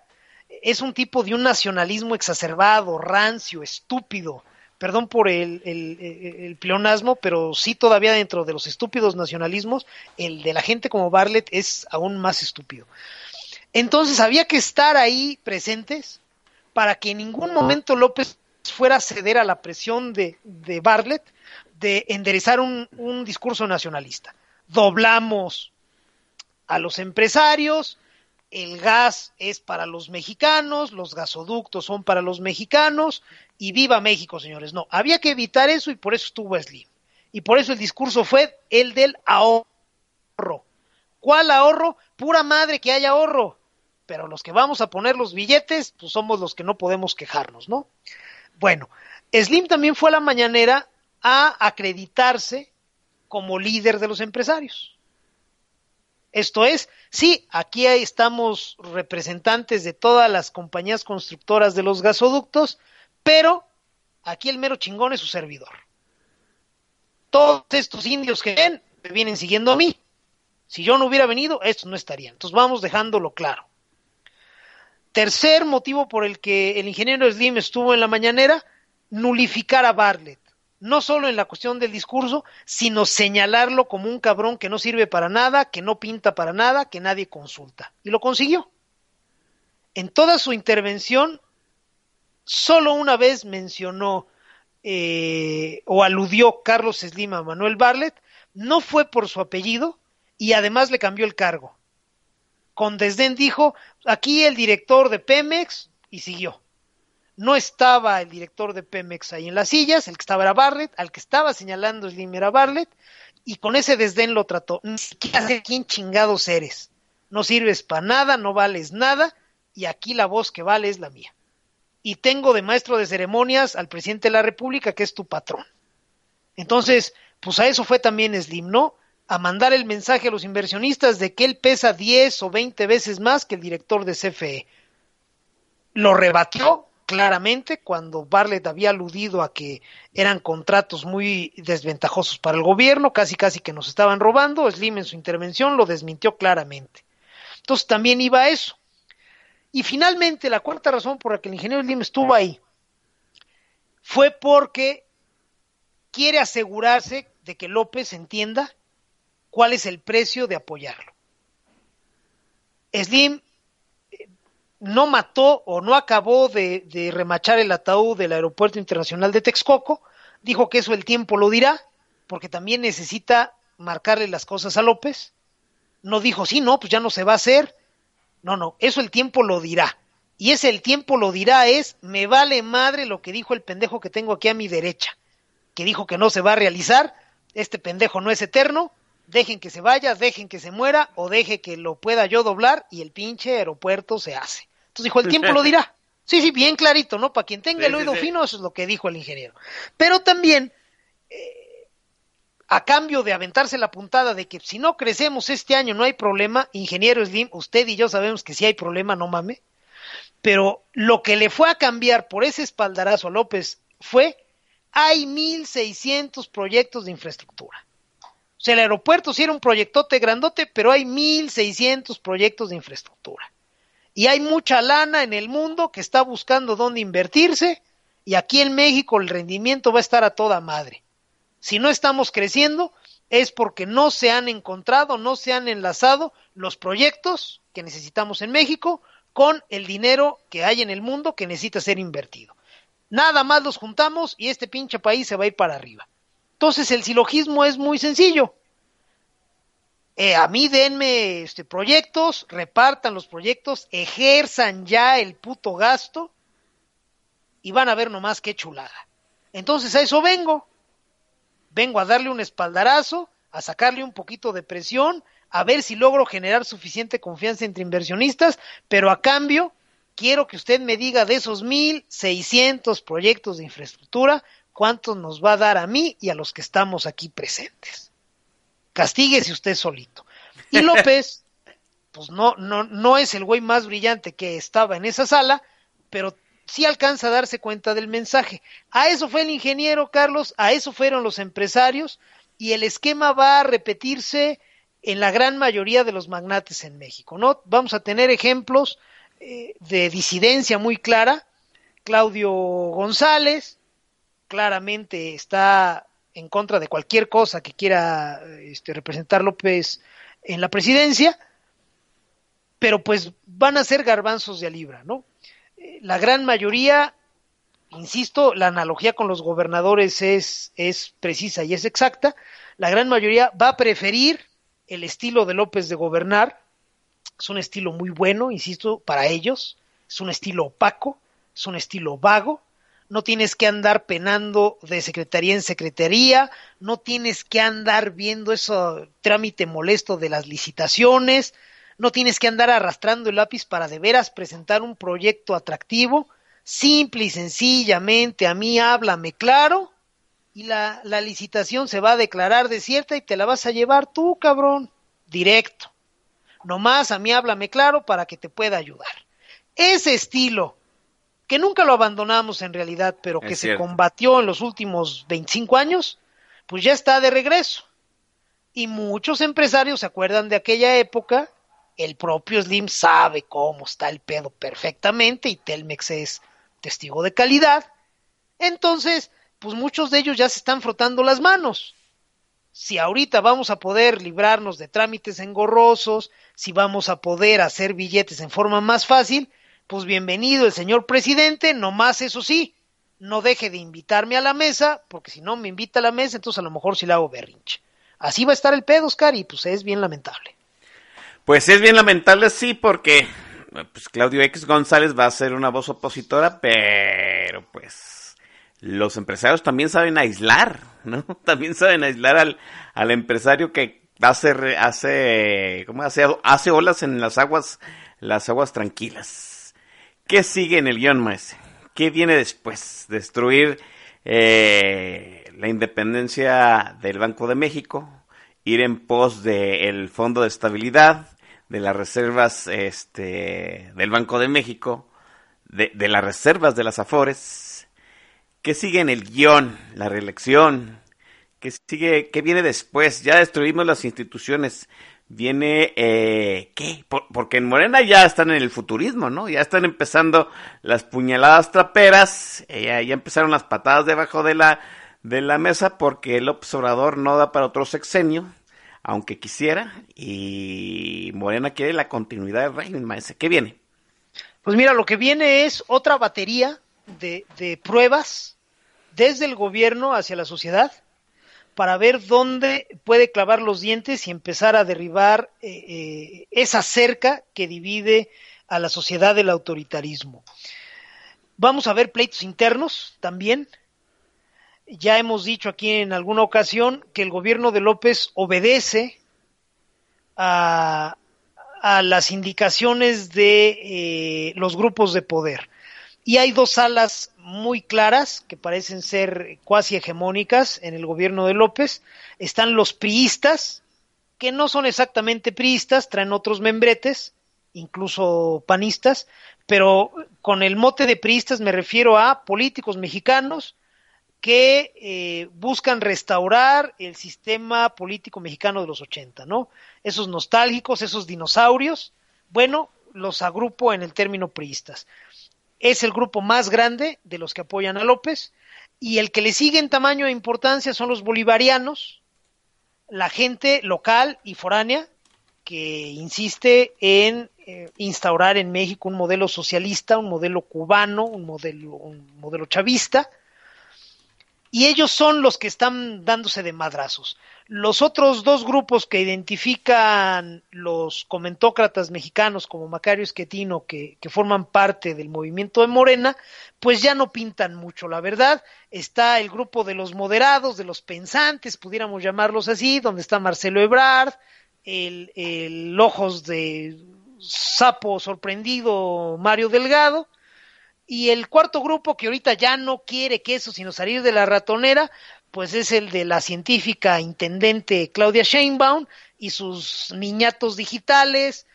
[SPEAKER 5] es un tipo de un nacionalismo exacerbado, rancio, estúpido. Perdón por el, el, pleonasmo, pero sí todavía dentro de los estúpidos nacionalismos, el de la gente como Bartlett es aún más estúpido. Entonces había que estar ahí presentes para que en ningún momento López fuera a ceder a la presión de, de Bartlett de enderezar un, un discurso nacionalista. Doblamos a los empresarios, el gas es para los mexicanos, los gasoductos son para los mexicanos y viva México, señores. No, había que evitar eso y por eso estuvo Slim. Y por eso el discurso fue el del ahorro. ¿Cuál ahorro? Pura madre que haya ahorro. Pero los que vamos a poner los billetes, pues somos los que no podemos quejarnos, ¿no? Bueno, Slim también fue a la mañanera a acreditarse como líder de los empresarios. Esto es, sí, aquí estamos representantes de todas las compañías constructoras de los gasoductos, pero aquí el mero chingón es su servidor. Todos estos indios que ven me vienen siguiendo a mí. Si yo no hubiera venido, estos no estarían. Entonces vamos dejándolo claro. Tercer motivo por el que el ingeniero Slim estuvo en la mañanera, nulificar a Bartlett no solo en la cuestión del discurso, sino señalarlo como un cabrón que no sirve para nada, que no pinta para nada, que nadie consulta. Y lo consiguió. En toda su intervención, solo una vez mencionó eh, o aludió Carlos Slim a Manuel Barlet, no fue por su apellido y además le cambió el cargo. Con desdén dijo, aquí el director de Pemex y siguió no estaba el director de Pemex ahí en las sillas, el que estaba era Bartlett, al que estaba señalando Slim era Bartlett, y con ese desdén lo trató. Ni siquiera sé quién chingados eres. No sirves para nada, no vales nada, y aquí la voz que vale es la mía. Y tengo de maestro de ceremonias al presidente de la República, que es tu patrón. Entonces, pues a eso fue también Slim, ¿no? A mandar el mensaje a los inversionistas de que él pesa 10 o 20 veces más que el director de CFE. Lo rebatió, claramente cuando Bartlett había aludido a que eran contratos muy desventajosos para el gobierno, casi casi que nos estaban robando, Slim en su intervención lo desmintió claramente. Entonces también iba a eso. Y finalmente la cuarta razón por la que el ingeniero Slim estuvo ahí fue porque quiere asegurarse de que López entienda cuál es el precio de apoyarlo. Slim no mató o no acabó de, remachar el ataúd del Aeropuerto Internacional de Texcoco, dijo que eso el tiempo lo dirá, porque también necesita marcarle las cosas a López. No dijo, sí, no, pues ya no se va a hacer. No, no, eso el tiempo lo dirá. Y ese el tiempo lo dirá es, me vale madre lo que dijo el pendejo que tengo aquí a mi derecha, que dijo que no se va a realizar, este pendejo no es eterno, dejen que se vaya, dejen que se muera o deje que lo pueda yo doblar y el pinche aeropuerto se hace. Entonces dijo, el tiempo lo dirá. Sí, sí, bien clarito, ¿no? Para quien tenga el oído fino, eso es lo que dijo el ingeniero. Pero también, eh, a cambio de aventarse la puntada de que si no crecemos este año no hay problema, ingeniero Slim, usted y yo sabemos que si hay problema, no mame. Pero lo que le fue a cambiar por ese espaldarazo a López fue, hay 1.600 proyectos de infraestructura. O sea, el aeropuerto sí era un proyectote grandote, pero hay 1.600 proyectos de infraestructura y hay mucha lana en el mundo que está buscando dónde invertirse y aquí en México el rendimiento va a estar a toda madre. Si no estamos creciendo es porque no se han encontrado, no se han enlazado los proyectos que necesitamos en México con el dinero que hay en el mundo que necesita ser invertido. Nada más los juntamos y este pinche país se va a ir para arriba. Entonces el silogismo es muy sencillo. Eh, a mí denme este, proyectos, repartan los proyectos, ejerzan ya el puto gasto y van a ver nomás qué chulada. Entonces a eso vengo. Vengo a darle un espaldarazo, a sacarle un poquito de presión, a ver si logro generar suficiente confianza entre inversionistas, pero a cambio quiero que usted me diga de esos 1.600 proyectos de infraestructura, cuántos nos va a dar a mí y a los que estamos aquí presentes castíguese usted solito. Y López, pues no, no, no es el güey más brillante que estaba en esa sala, pero sí alcanza a darse cuenta del mensaje. A eso fue el ingeniero Carlos, a eso fueron los empresarios, y el esquema va a repetirse en la gran mayoría de los magnates en México, ¿no? Vamos a tener ejemplos eh, de disidencia muy clara. Claudio González claramente está en contra de cualquier cosa que quiera este, representar López en la presidencia, pero pues van a ser garbanzos de a libra, ¿no? Eh, la gran mayoría, insisto, la analogía con los gobernadores es, es precisa y es exacta, la gran mayoría va a preferir el estilo de López de gobernar, Es un estilo muy bueno, insisto, para ellos. Es un estilo opaco, es un estilo vago. No tienes que andar penando de secretaría en secretaría, no tienes que andar viendo ese trámite molesto de las licitaciones, no tienes que andar arrastrando el lápiz para de veras presentar un proyecto atractivo. Simple y sencillamente a mí háblame claro y la, la licitación se va a declarar desierta y te la vas a llevar tú, cabrón, directo. Nomás a mí háblame claro para que te pueda ayudar. Ese estilo, que nunca lo abandonamos en realidad, pero que se combatió en los últimos 25 años, pues ya está de regreso. Y muchos empresarios se acuerdan de aquella época. El propio Slim sabe cómo está el pedo perfectamente y Telmex es testigo de calidad. Entonces, pues muchos de ellos ya se están frotando las manos. Si ahorita vamos a poder librarnos de trámites engorrosos, si vamos a poder hacer billetes en forma más fácil, pues bienvenido el señor presidente, nomás eso sí, no deje de invitarme a la mesa, porque si no me invita a la mesa, entonces a lo mejor sí le hago berrinche. Así va a estar el pedo, Oscar, y pues es bien lamentable.
[SPEAKER 4] Pues es bien lamentable, sí, porque pues Claudio X González va a ser una voz opositora, pero pues los empresarios también saben aislar, ¿no? También saben aislar al, al empresario que hace, hace, ¿cómo hace? Hace olas en las aguas, las aguas tranquilas. ¿Qué sigue en el guion, maese? ¿Qué viene después? Destruir eh, la independencia del Banco de México, ir en pos del Fondo de Estabilidad, de las reservas este, del Banco de México, de, de las reservas de las Afores. ¿Qué sigue en el guion? La reelección. ¿Qué sigue? ¿Qué viene después? Ya destruimos las instituciones. Viene, eh, ¿qué? Por- porque en Morena ya están en el futurismo, ¿no? Ya están empezando las puñaladas traperas, eh, ya, ya empezaron las patadas debajo de la, de la mesa porque el observador no da para otro sexenio, aunque quisiera, y Morena quiere la continuidad del régimen, maese. ¿Qué viene?
[SPEAKER 5] Pues mira, lo que viene es otra batería de, de pruebas desde el gobierno hacia la sociedad para ver dónde puede clavar los dientes y empezar a derribar eh, eh, esa cerca que divide a la sociedad del autoritarismo. Vamos a ver pleitos internos también. Ya hemos dicho aquí en alguna ocasión que el gobierno de López obedece a, las indicaciones de eh, los grupos de poder. Y hay dos alas muy claras que parecen ser cuasi hegemónicas en el gobierno de López. Están los priistas, que no son exactamente priistas, traen otros membretes, incluso panistas, pero con el mote de priistas me refiero a políticos mexicanos que eh, buscan restaurar el sistema político mexicano de los 80, ¿no? Esos nostálgicos, esos dinosaurios, bueno, los agrupo en el término priistas. Es el grupo más grande de los que apoyan a López y el que le sigue en tamaño e importancia son los bolivarianos, la gente local y foránea que insiste en eh, instaurar en México un modelo socialista, un modelo cubano, un modelo, un modelo chavista, y ellos son los que están dándose de madrazos. Los otros dos grupos que identifican los comentócratas mexicanos como Macario Esquetino, que, que, forman parte del movimiento de Morena, pues ya no pintan mucho, la verdad. Está el grupo de los moderados, de los pensantes, pudiéramos llamarlos así, donde está Marcelo Ebrard, el, el ojos de sapo sorprendido Mario Delgado, y el cuarto grupo que ahorita ya no quiere queso sino salir de la ratonera, pues es el de la científica intendente Claudia Sheinbaum y sus niñatos digitales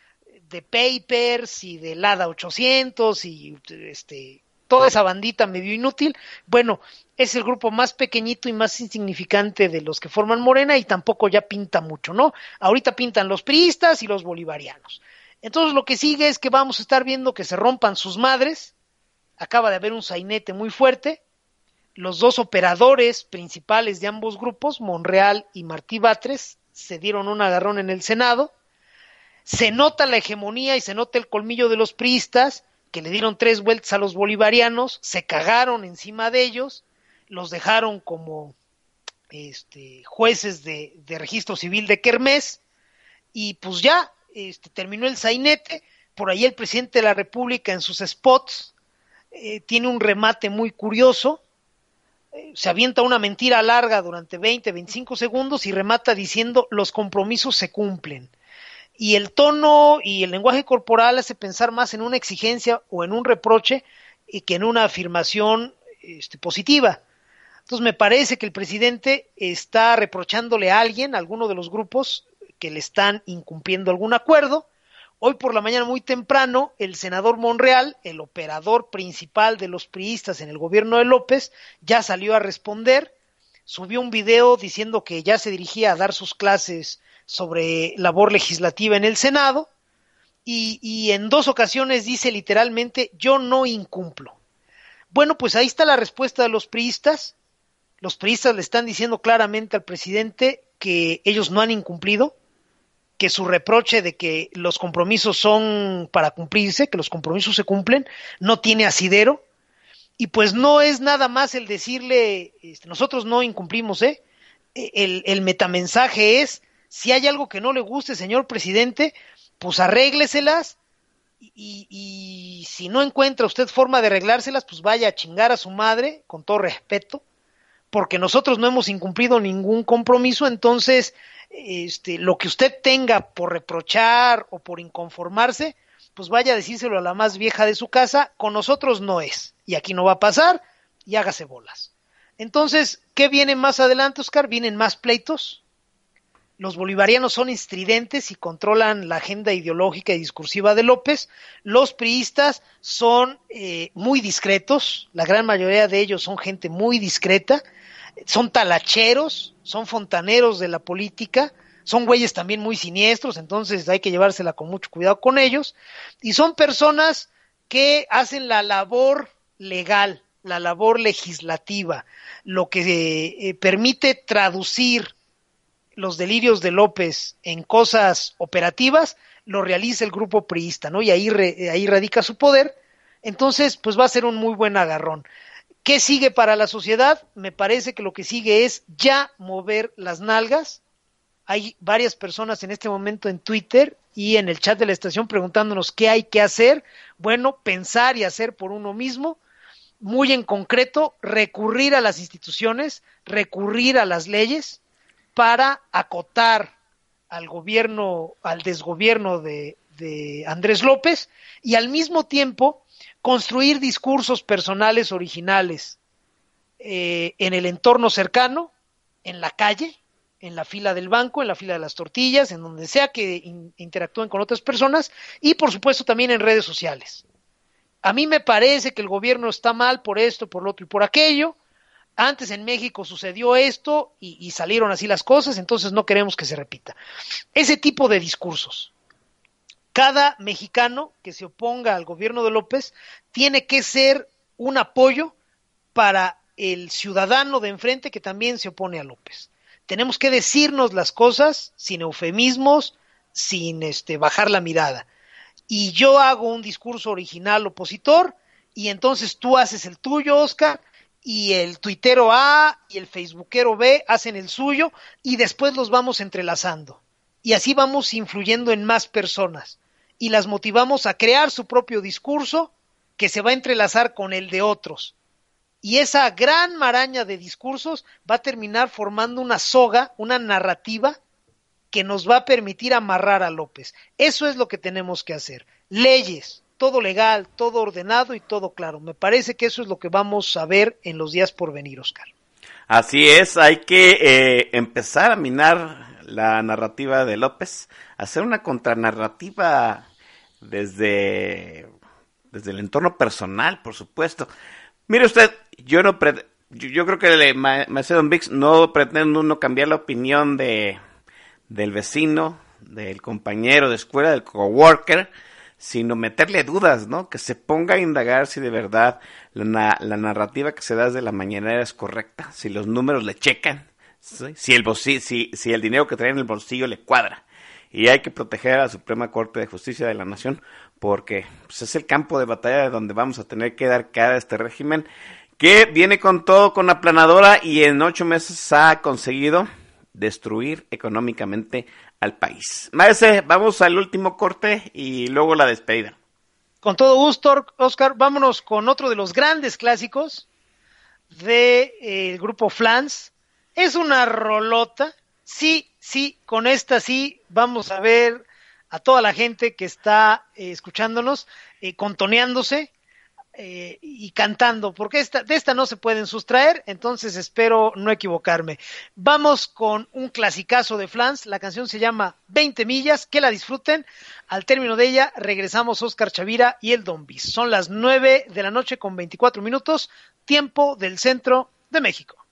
[SPEAKER 5] de Papers y de Lada 800 y este toda esa bandita medio inútil. Bueno, es el grupo más pequeñito y más insignificante de los que forman Morena y tampoco ya pinta mucho, ¿no? Ahorita pintan los priistas y los bolivarianos. Entonces lo que sigue es que vamos a estar viendo que se rompan sus madres, acaba de haber un sainete muy fuerte. Los dos operadores principales de ambos grupos, Monreal y Martí Batres, se dieron un agarrón en el Senado. Se nota la hegemonía y se nota el colmillo de los priistas, que le dieron tres vueltas a los bolivarianos, se cagaron encima de ellos, los dejaron como este, jueces de, registro civil de Kermés, y pues ya este, terminó el sainete, por ahí el presidente de la República en sus spots eh, tiene un remate muy curioso, eh, se avienta una mentira larga durante 20, 25 segundos y remata diciendo los compromisos se cumplen. Y el tono y el lenguaje corporal hace pensar más en una exigencia o en un reproche y que en una afirmación este, positiva. Entonces me parece que el presidente está reprochándole a alguien, a alguno de los grupos, que le están incumpliendo algún acuerdo. Hoy por la mañana muy temprano, el senador Monreal, el operador principal de los priistas en el gobierno de López, ya salió a responder, subió un video diciendo que ya se dirigía a dar sus clases sobre labor legislativa en el Senado y, en dos ocasiones dice literalmente yo no incumplo. Bueno, pues ahí está la respuesta de los priistas. Los priistas le están diciendo claramente al presidente que ellos no han incumplido, que su reproche de que los compromisos son para cumplirse, que los compromisos se cumplen, no tiene asidero. Y pues no es nada más el decirle, este, nosotros no incumplimos, ¿eh? El, el metamensaje es, si hay algo que no le guste, señor presidente, pues arrégleselas y, y, si no encuentra usted forma de arreglárselas, pues vaya a chingar a su madre, con todo respeto, porque nosotros no hemos incumplido ningún compromiso, entonces este, lo que usted tenga por reprochar o por inconformarse, pues vaya a decírselo a la más vieja de su casa, con nosotros no es, y aquí no va a pasar, y hágase bolas. Entonces, ¿qué viene más adelante, Oscar? Vienen más pleitos, los bolivarianos son estridentes y controlan la agenda ideológica y discursiva de López. Los priistas son eh, muy discretos, la gran mayoría de ellos son gente muy discreta, son talacheros, son fontaneros de la política, son güeyes también muy siniestros, entonces hay que llevársela con mucho cuidado con ellos, y son personas que hacen la labor legal, la labor legislativa, lo que eh, permite traducir los delirios de López en cosas operativas, lo realiza el grupo priista, ¿no? Y ahí, re, ahí radica su poder. Entonces, pues va a ser un muy buen agarrón. ¿Qué sigue para la sociedad? Me parece que lo que sigue es ya mover las nalgas. Hay varias personas en este momento en Twitter y en el chat de la estación preguntándonos qué hay que hacer. Bueno, pensar y hacer por uno mismo. Muy en concreto, recurrir a las instituciones, recurrir a las leyes, para acotar al gobierno, al desgobierno de, de, Andrés López y al mismo tiempo construir discursos personales originales eh, en el entorno cercano, en la calle, en la fila del banco, en la fila de las tortillas, en donde sea que in interactúen con otras personas y por supuesto también en redes sociales. A mí me parece que el gobierno está mal por esto, por lo otro y por aquello antes en México sucedió esto y, salieron así las cosas, entonces no queremos que se repita. Ese tipo de discursos. Cada mexicano que se oponga al gobierno de López tiene que ser un apoyo para el ciudadano de enfrente que también se opone a López. Tenemos que decirnos las cosas sin eufemismos, sin este, bajar la mirada. Y yo hago un discurso original opositor y entonces tú haces el tuyo, Oscar, y el tuitero A y el facebookero B hacen el suyo y después los vamos entrelazando. Y así vamos influyendo en más personas y las motivamos a crear su propio discurso que se va a entrelazar con el de otros. Y esa gran maraña de discursos va a terminar formando una soga, una narrativa que nos va a permitir amarrar a López. Eso es lo que tenemos que hacer. Leyes, todo legal, todo ordenado y todo claro. Me parece que eso es lo que vamos a ver en los días por venir, Oscar.
[SPEAKER 4] Así es, hay que eh, empezar a minar la narrativa de López, hacer una contranarrativa desde, desde el entorno personal, por supuesto. Mire usted, yo no pre yo, creo que Macedon Vix no pretende uno cambiar la opinión de del vecino, del compañero de escuela, del coworker, sino meterle dudas, ¿no? Que se ponga a indagar si de verdad la, la narrativa que se da desde la mañanera es correcta, si los números le checan, si, el bolsillo, si, si el dinero que trae en el bolsillo le cuadra. Y hay que proteger a la Suprema Corte de Justicia de la Nación porque pues, es el campo de batalla de donde vamos a tener que dar cara a este régimen que viene con todo, con aplanadora y en ocho meses ha conseguido destruir económicamente al país. Maese, vamos al último corte y luego la despedida.
[SPEAKER 5] Con todo gusto, Oscar, vámonos con otro de los grandes clásicos del de, eh, grupo Flans. Es una rolota. Sí, sí, con esta sí vamos a ver a toda la gente que está eh, escuchándonos eh, contoneándose eh, y cantando, porque esta, de esta no se pueden sustraer, entonces espero no equivocarme. Vamos con un clasicazo de Flans, la canción se llama 20 millas, que la disfruten. Al término de ella regresamos Oscar Chavira y el Don Bis. Son las 9 de la noche con 24 minutos, tiempo del centro de México.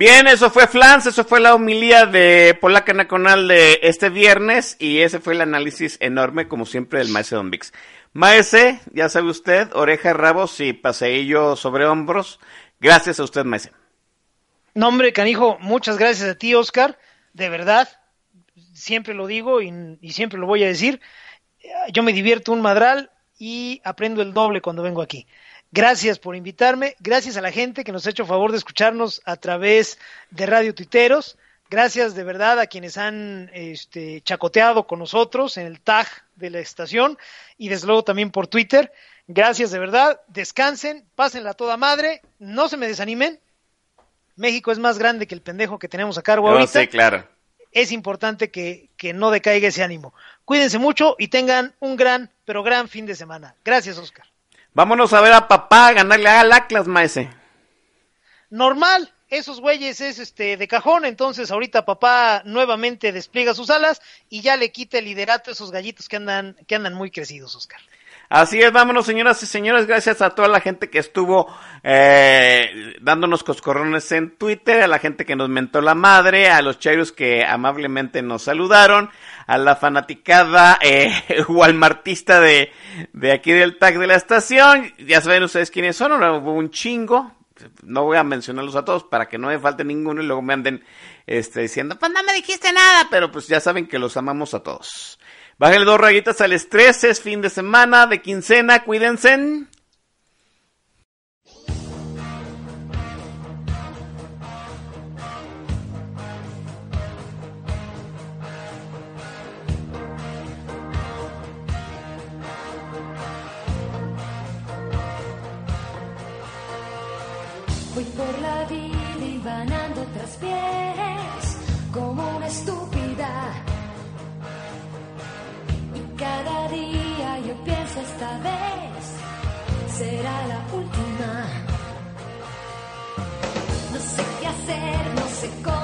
[SPEAKER 4] Bien, eso fue Flans, eso fue la homilía de Polaca Nacional de este viernes y ese fue el análisis enorme, como siempre, del maese. Maese, ya sabe usted, oreja, rabos y paseillo sobre hombros. Gracias a usted, maese.
[SPEAKER 5] No, hombre, canijo, muchas gracias a ti, Oscar. De verdad, siempre lo digo y, y siempre lo voy a decir. Yo me divierto un madral y aprendo el doble cuando vengo aquí. Gracias por invitarme, gracias a la gente que nos ha hecho favor de escucharnos a través de Radio Tuiteros, gracias de verdad a quienes han este, chacoteado con nosotros en el tag de la estación y desde luego también por Twitter. Gracias de verdad, descansen, pásenla toda madre, no se me desanimen. México es más grande que el pendejo que tenemos a cargo
[SPEAKER 4] No,
[SPEAKER 5] ahorita.
[SPEAKER 4] sí, claro.
[SPEAKER 5] Es importante que, que no decaiga ese ánimo. Cuídense mucho y tengan un gran, pero gran fin de semana. Gracias, Oscar.
[SPEAKER 4] Vámonos a ver a papá ganarle al Atlas, maese.
[SPEAKER 5] normal, esos güeyes es este de cajón, entonces ahorita papá nuevamente despliega sus alas y ya le quita el liderato a esos gallitos que andan, que andan muy crecidos, Oscar.
[SPEAKER 4] Así es, vámonos señoras y señores, gracias a toda la gente que estuvo eh, dándonos coscorrones en Twitter, a la gente que nos mentó la madre, a los chairos que amablemente nos saludaron, a la fanaticada eh, walmartista de, de aquí del tag de la estación, ya saben ustedes quiénes son, hubo un chingo, no voy a mencionarlos a todos para que no me falte ninguno y luego me anden este, diciendo, pues no me dijiste nada, pero pues ya saben que los amamos a todos. Bájale dos rayitas al estrés, es fin de semana, de quincena, cuídense.
[SPEAKER 6] Hacer,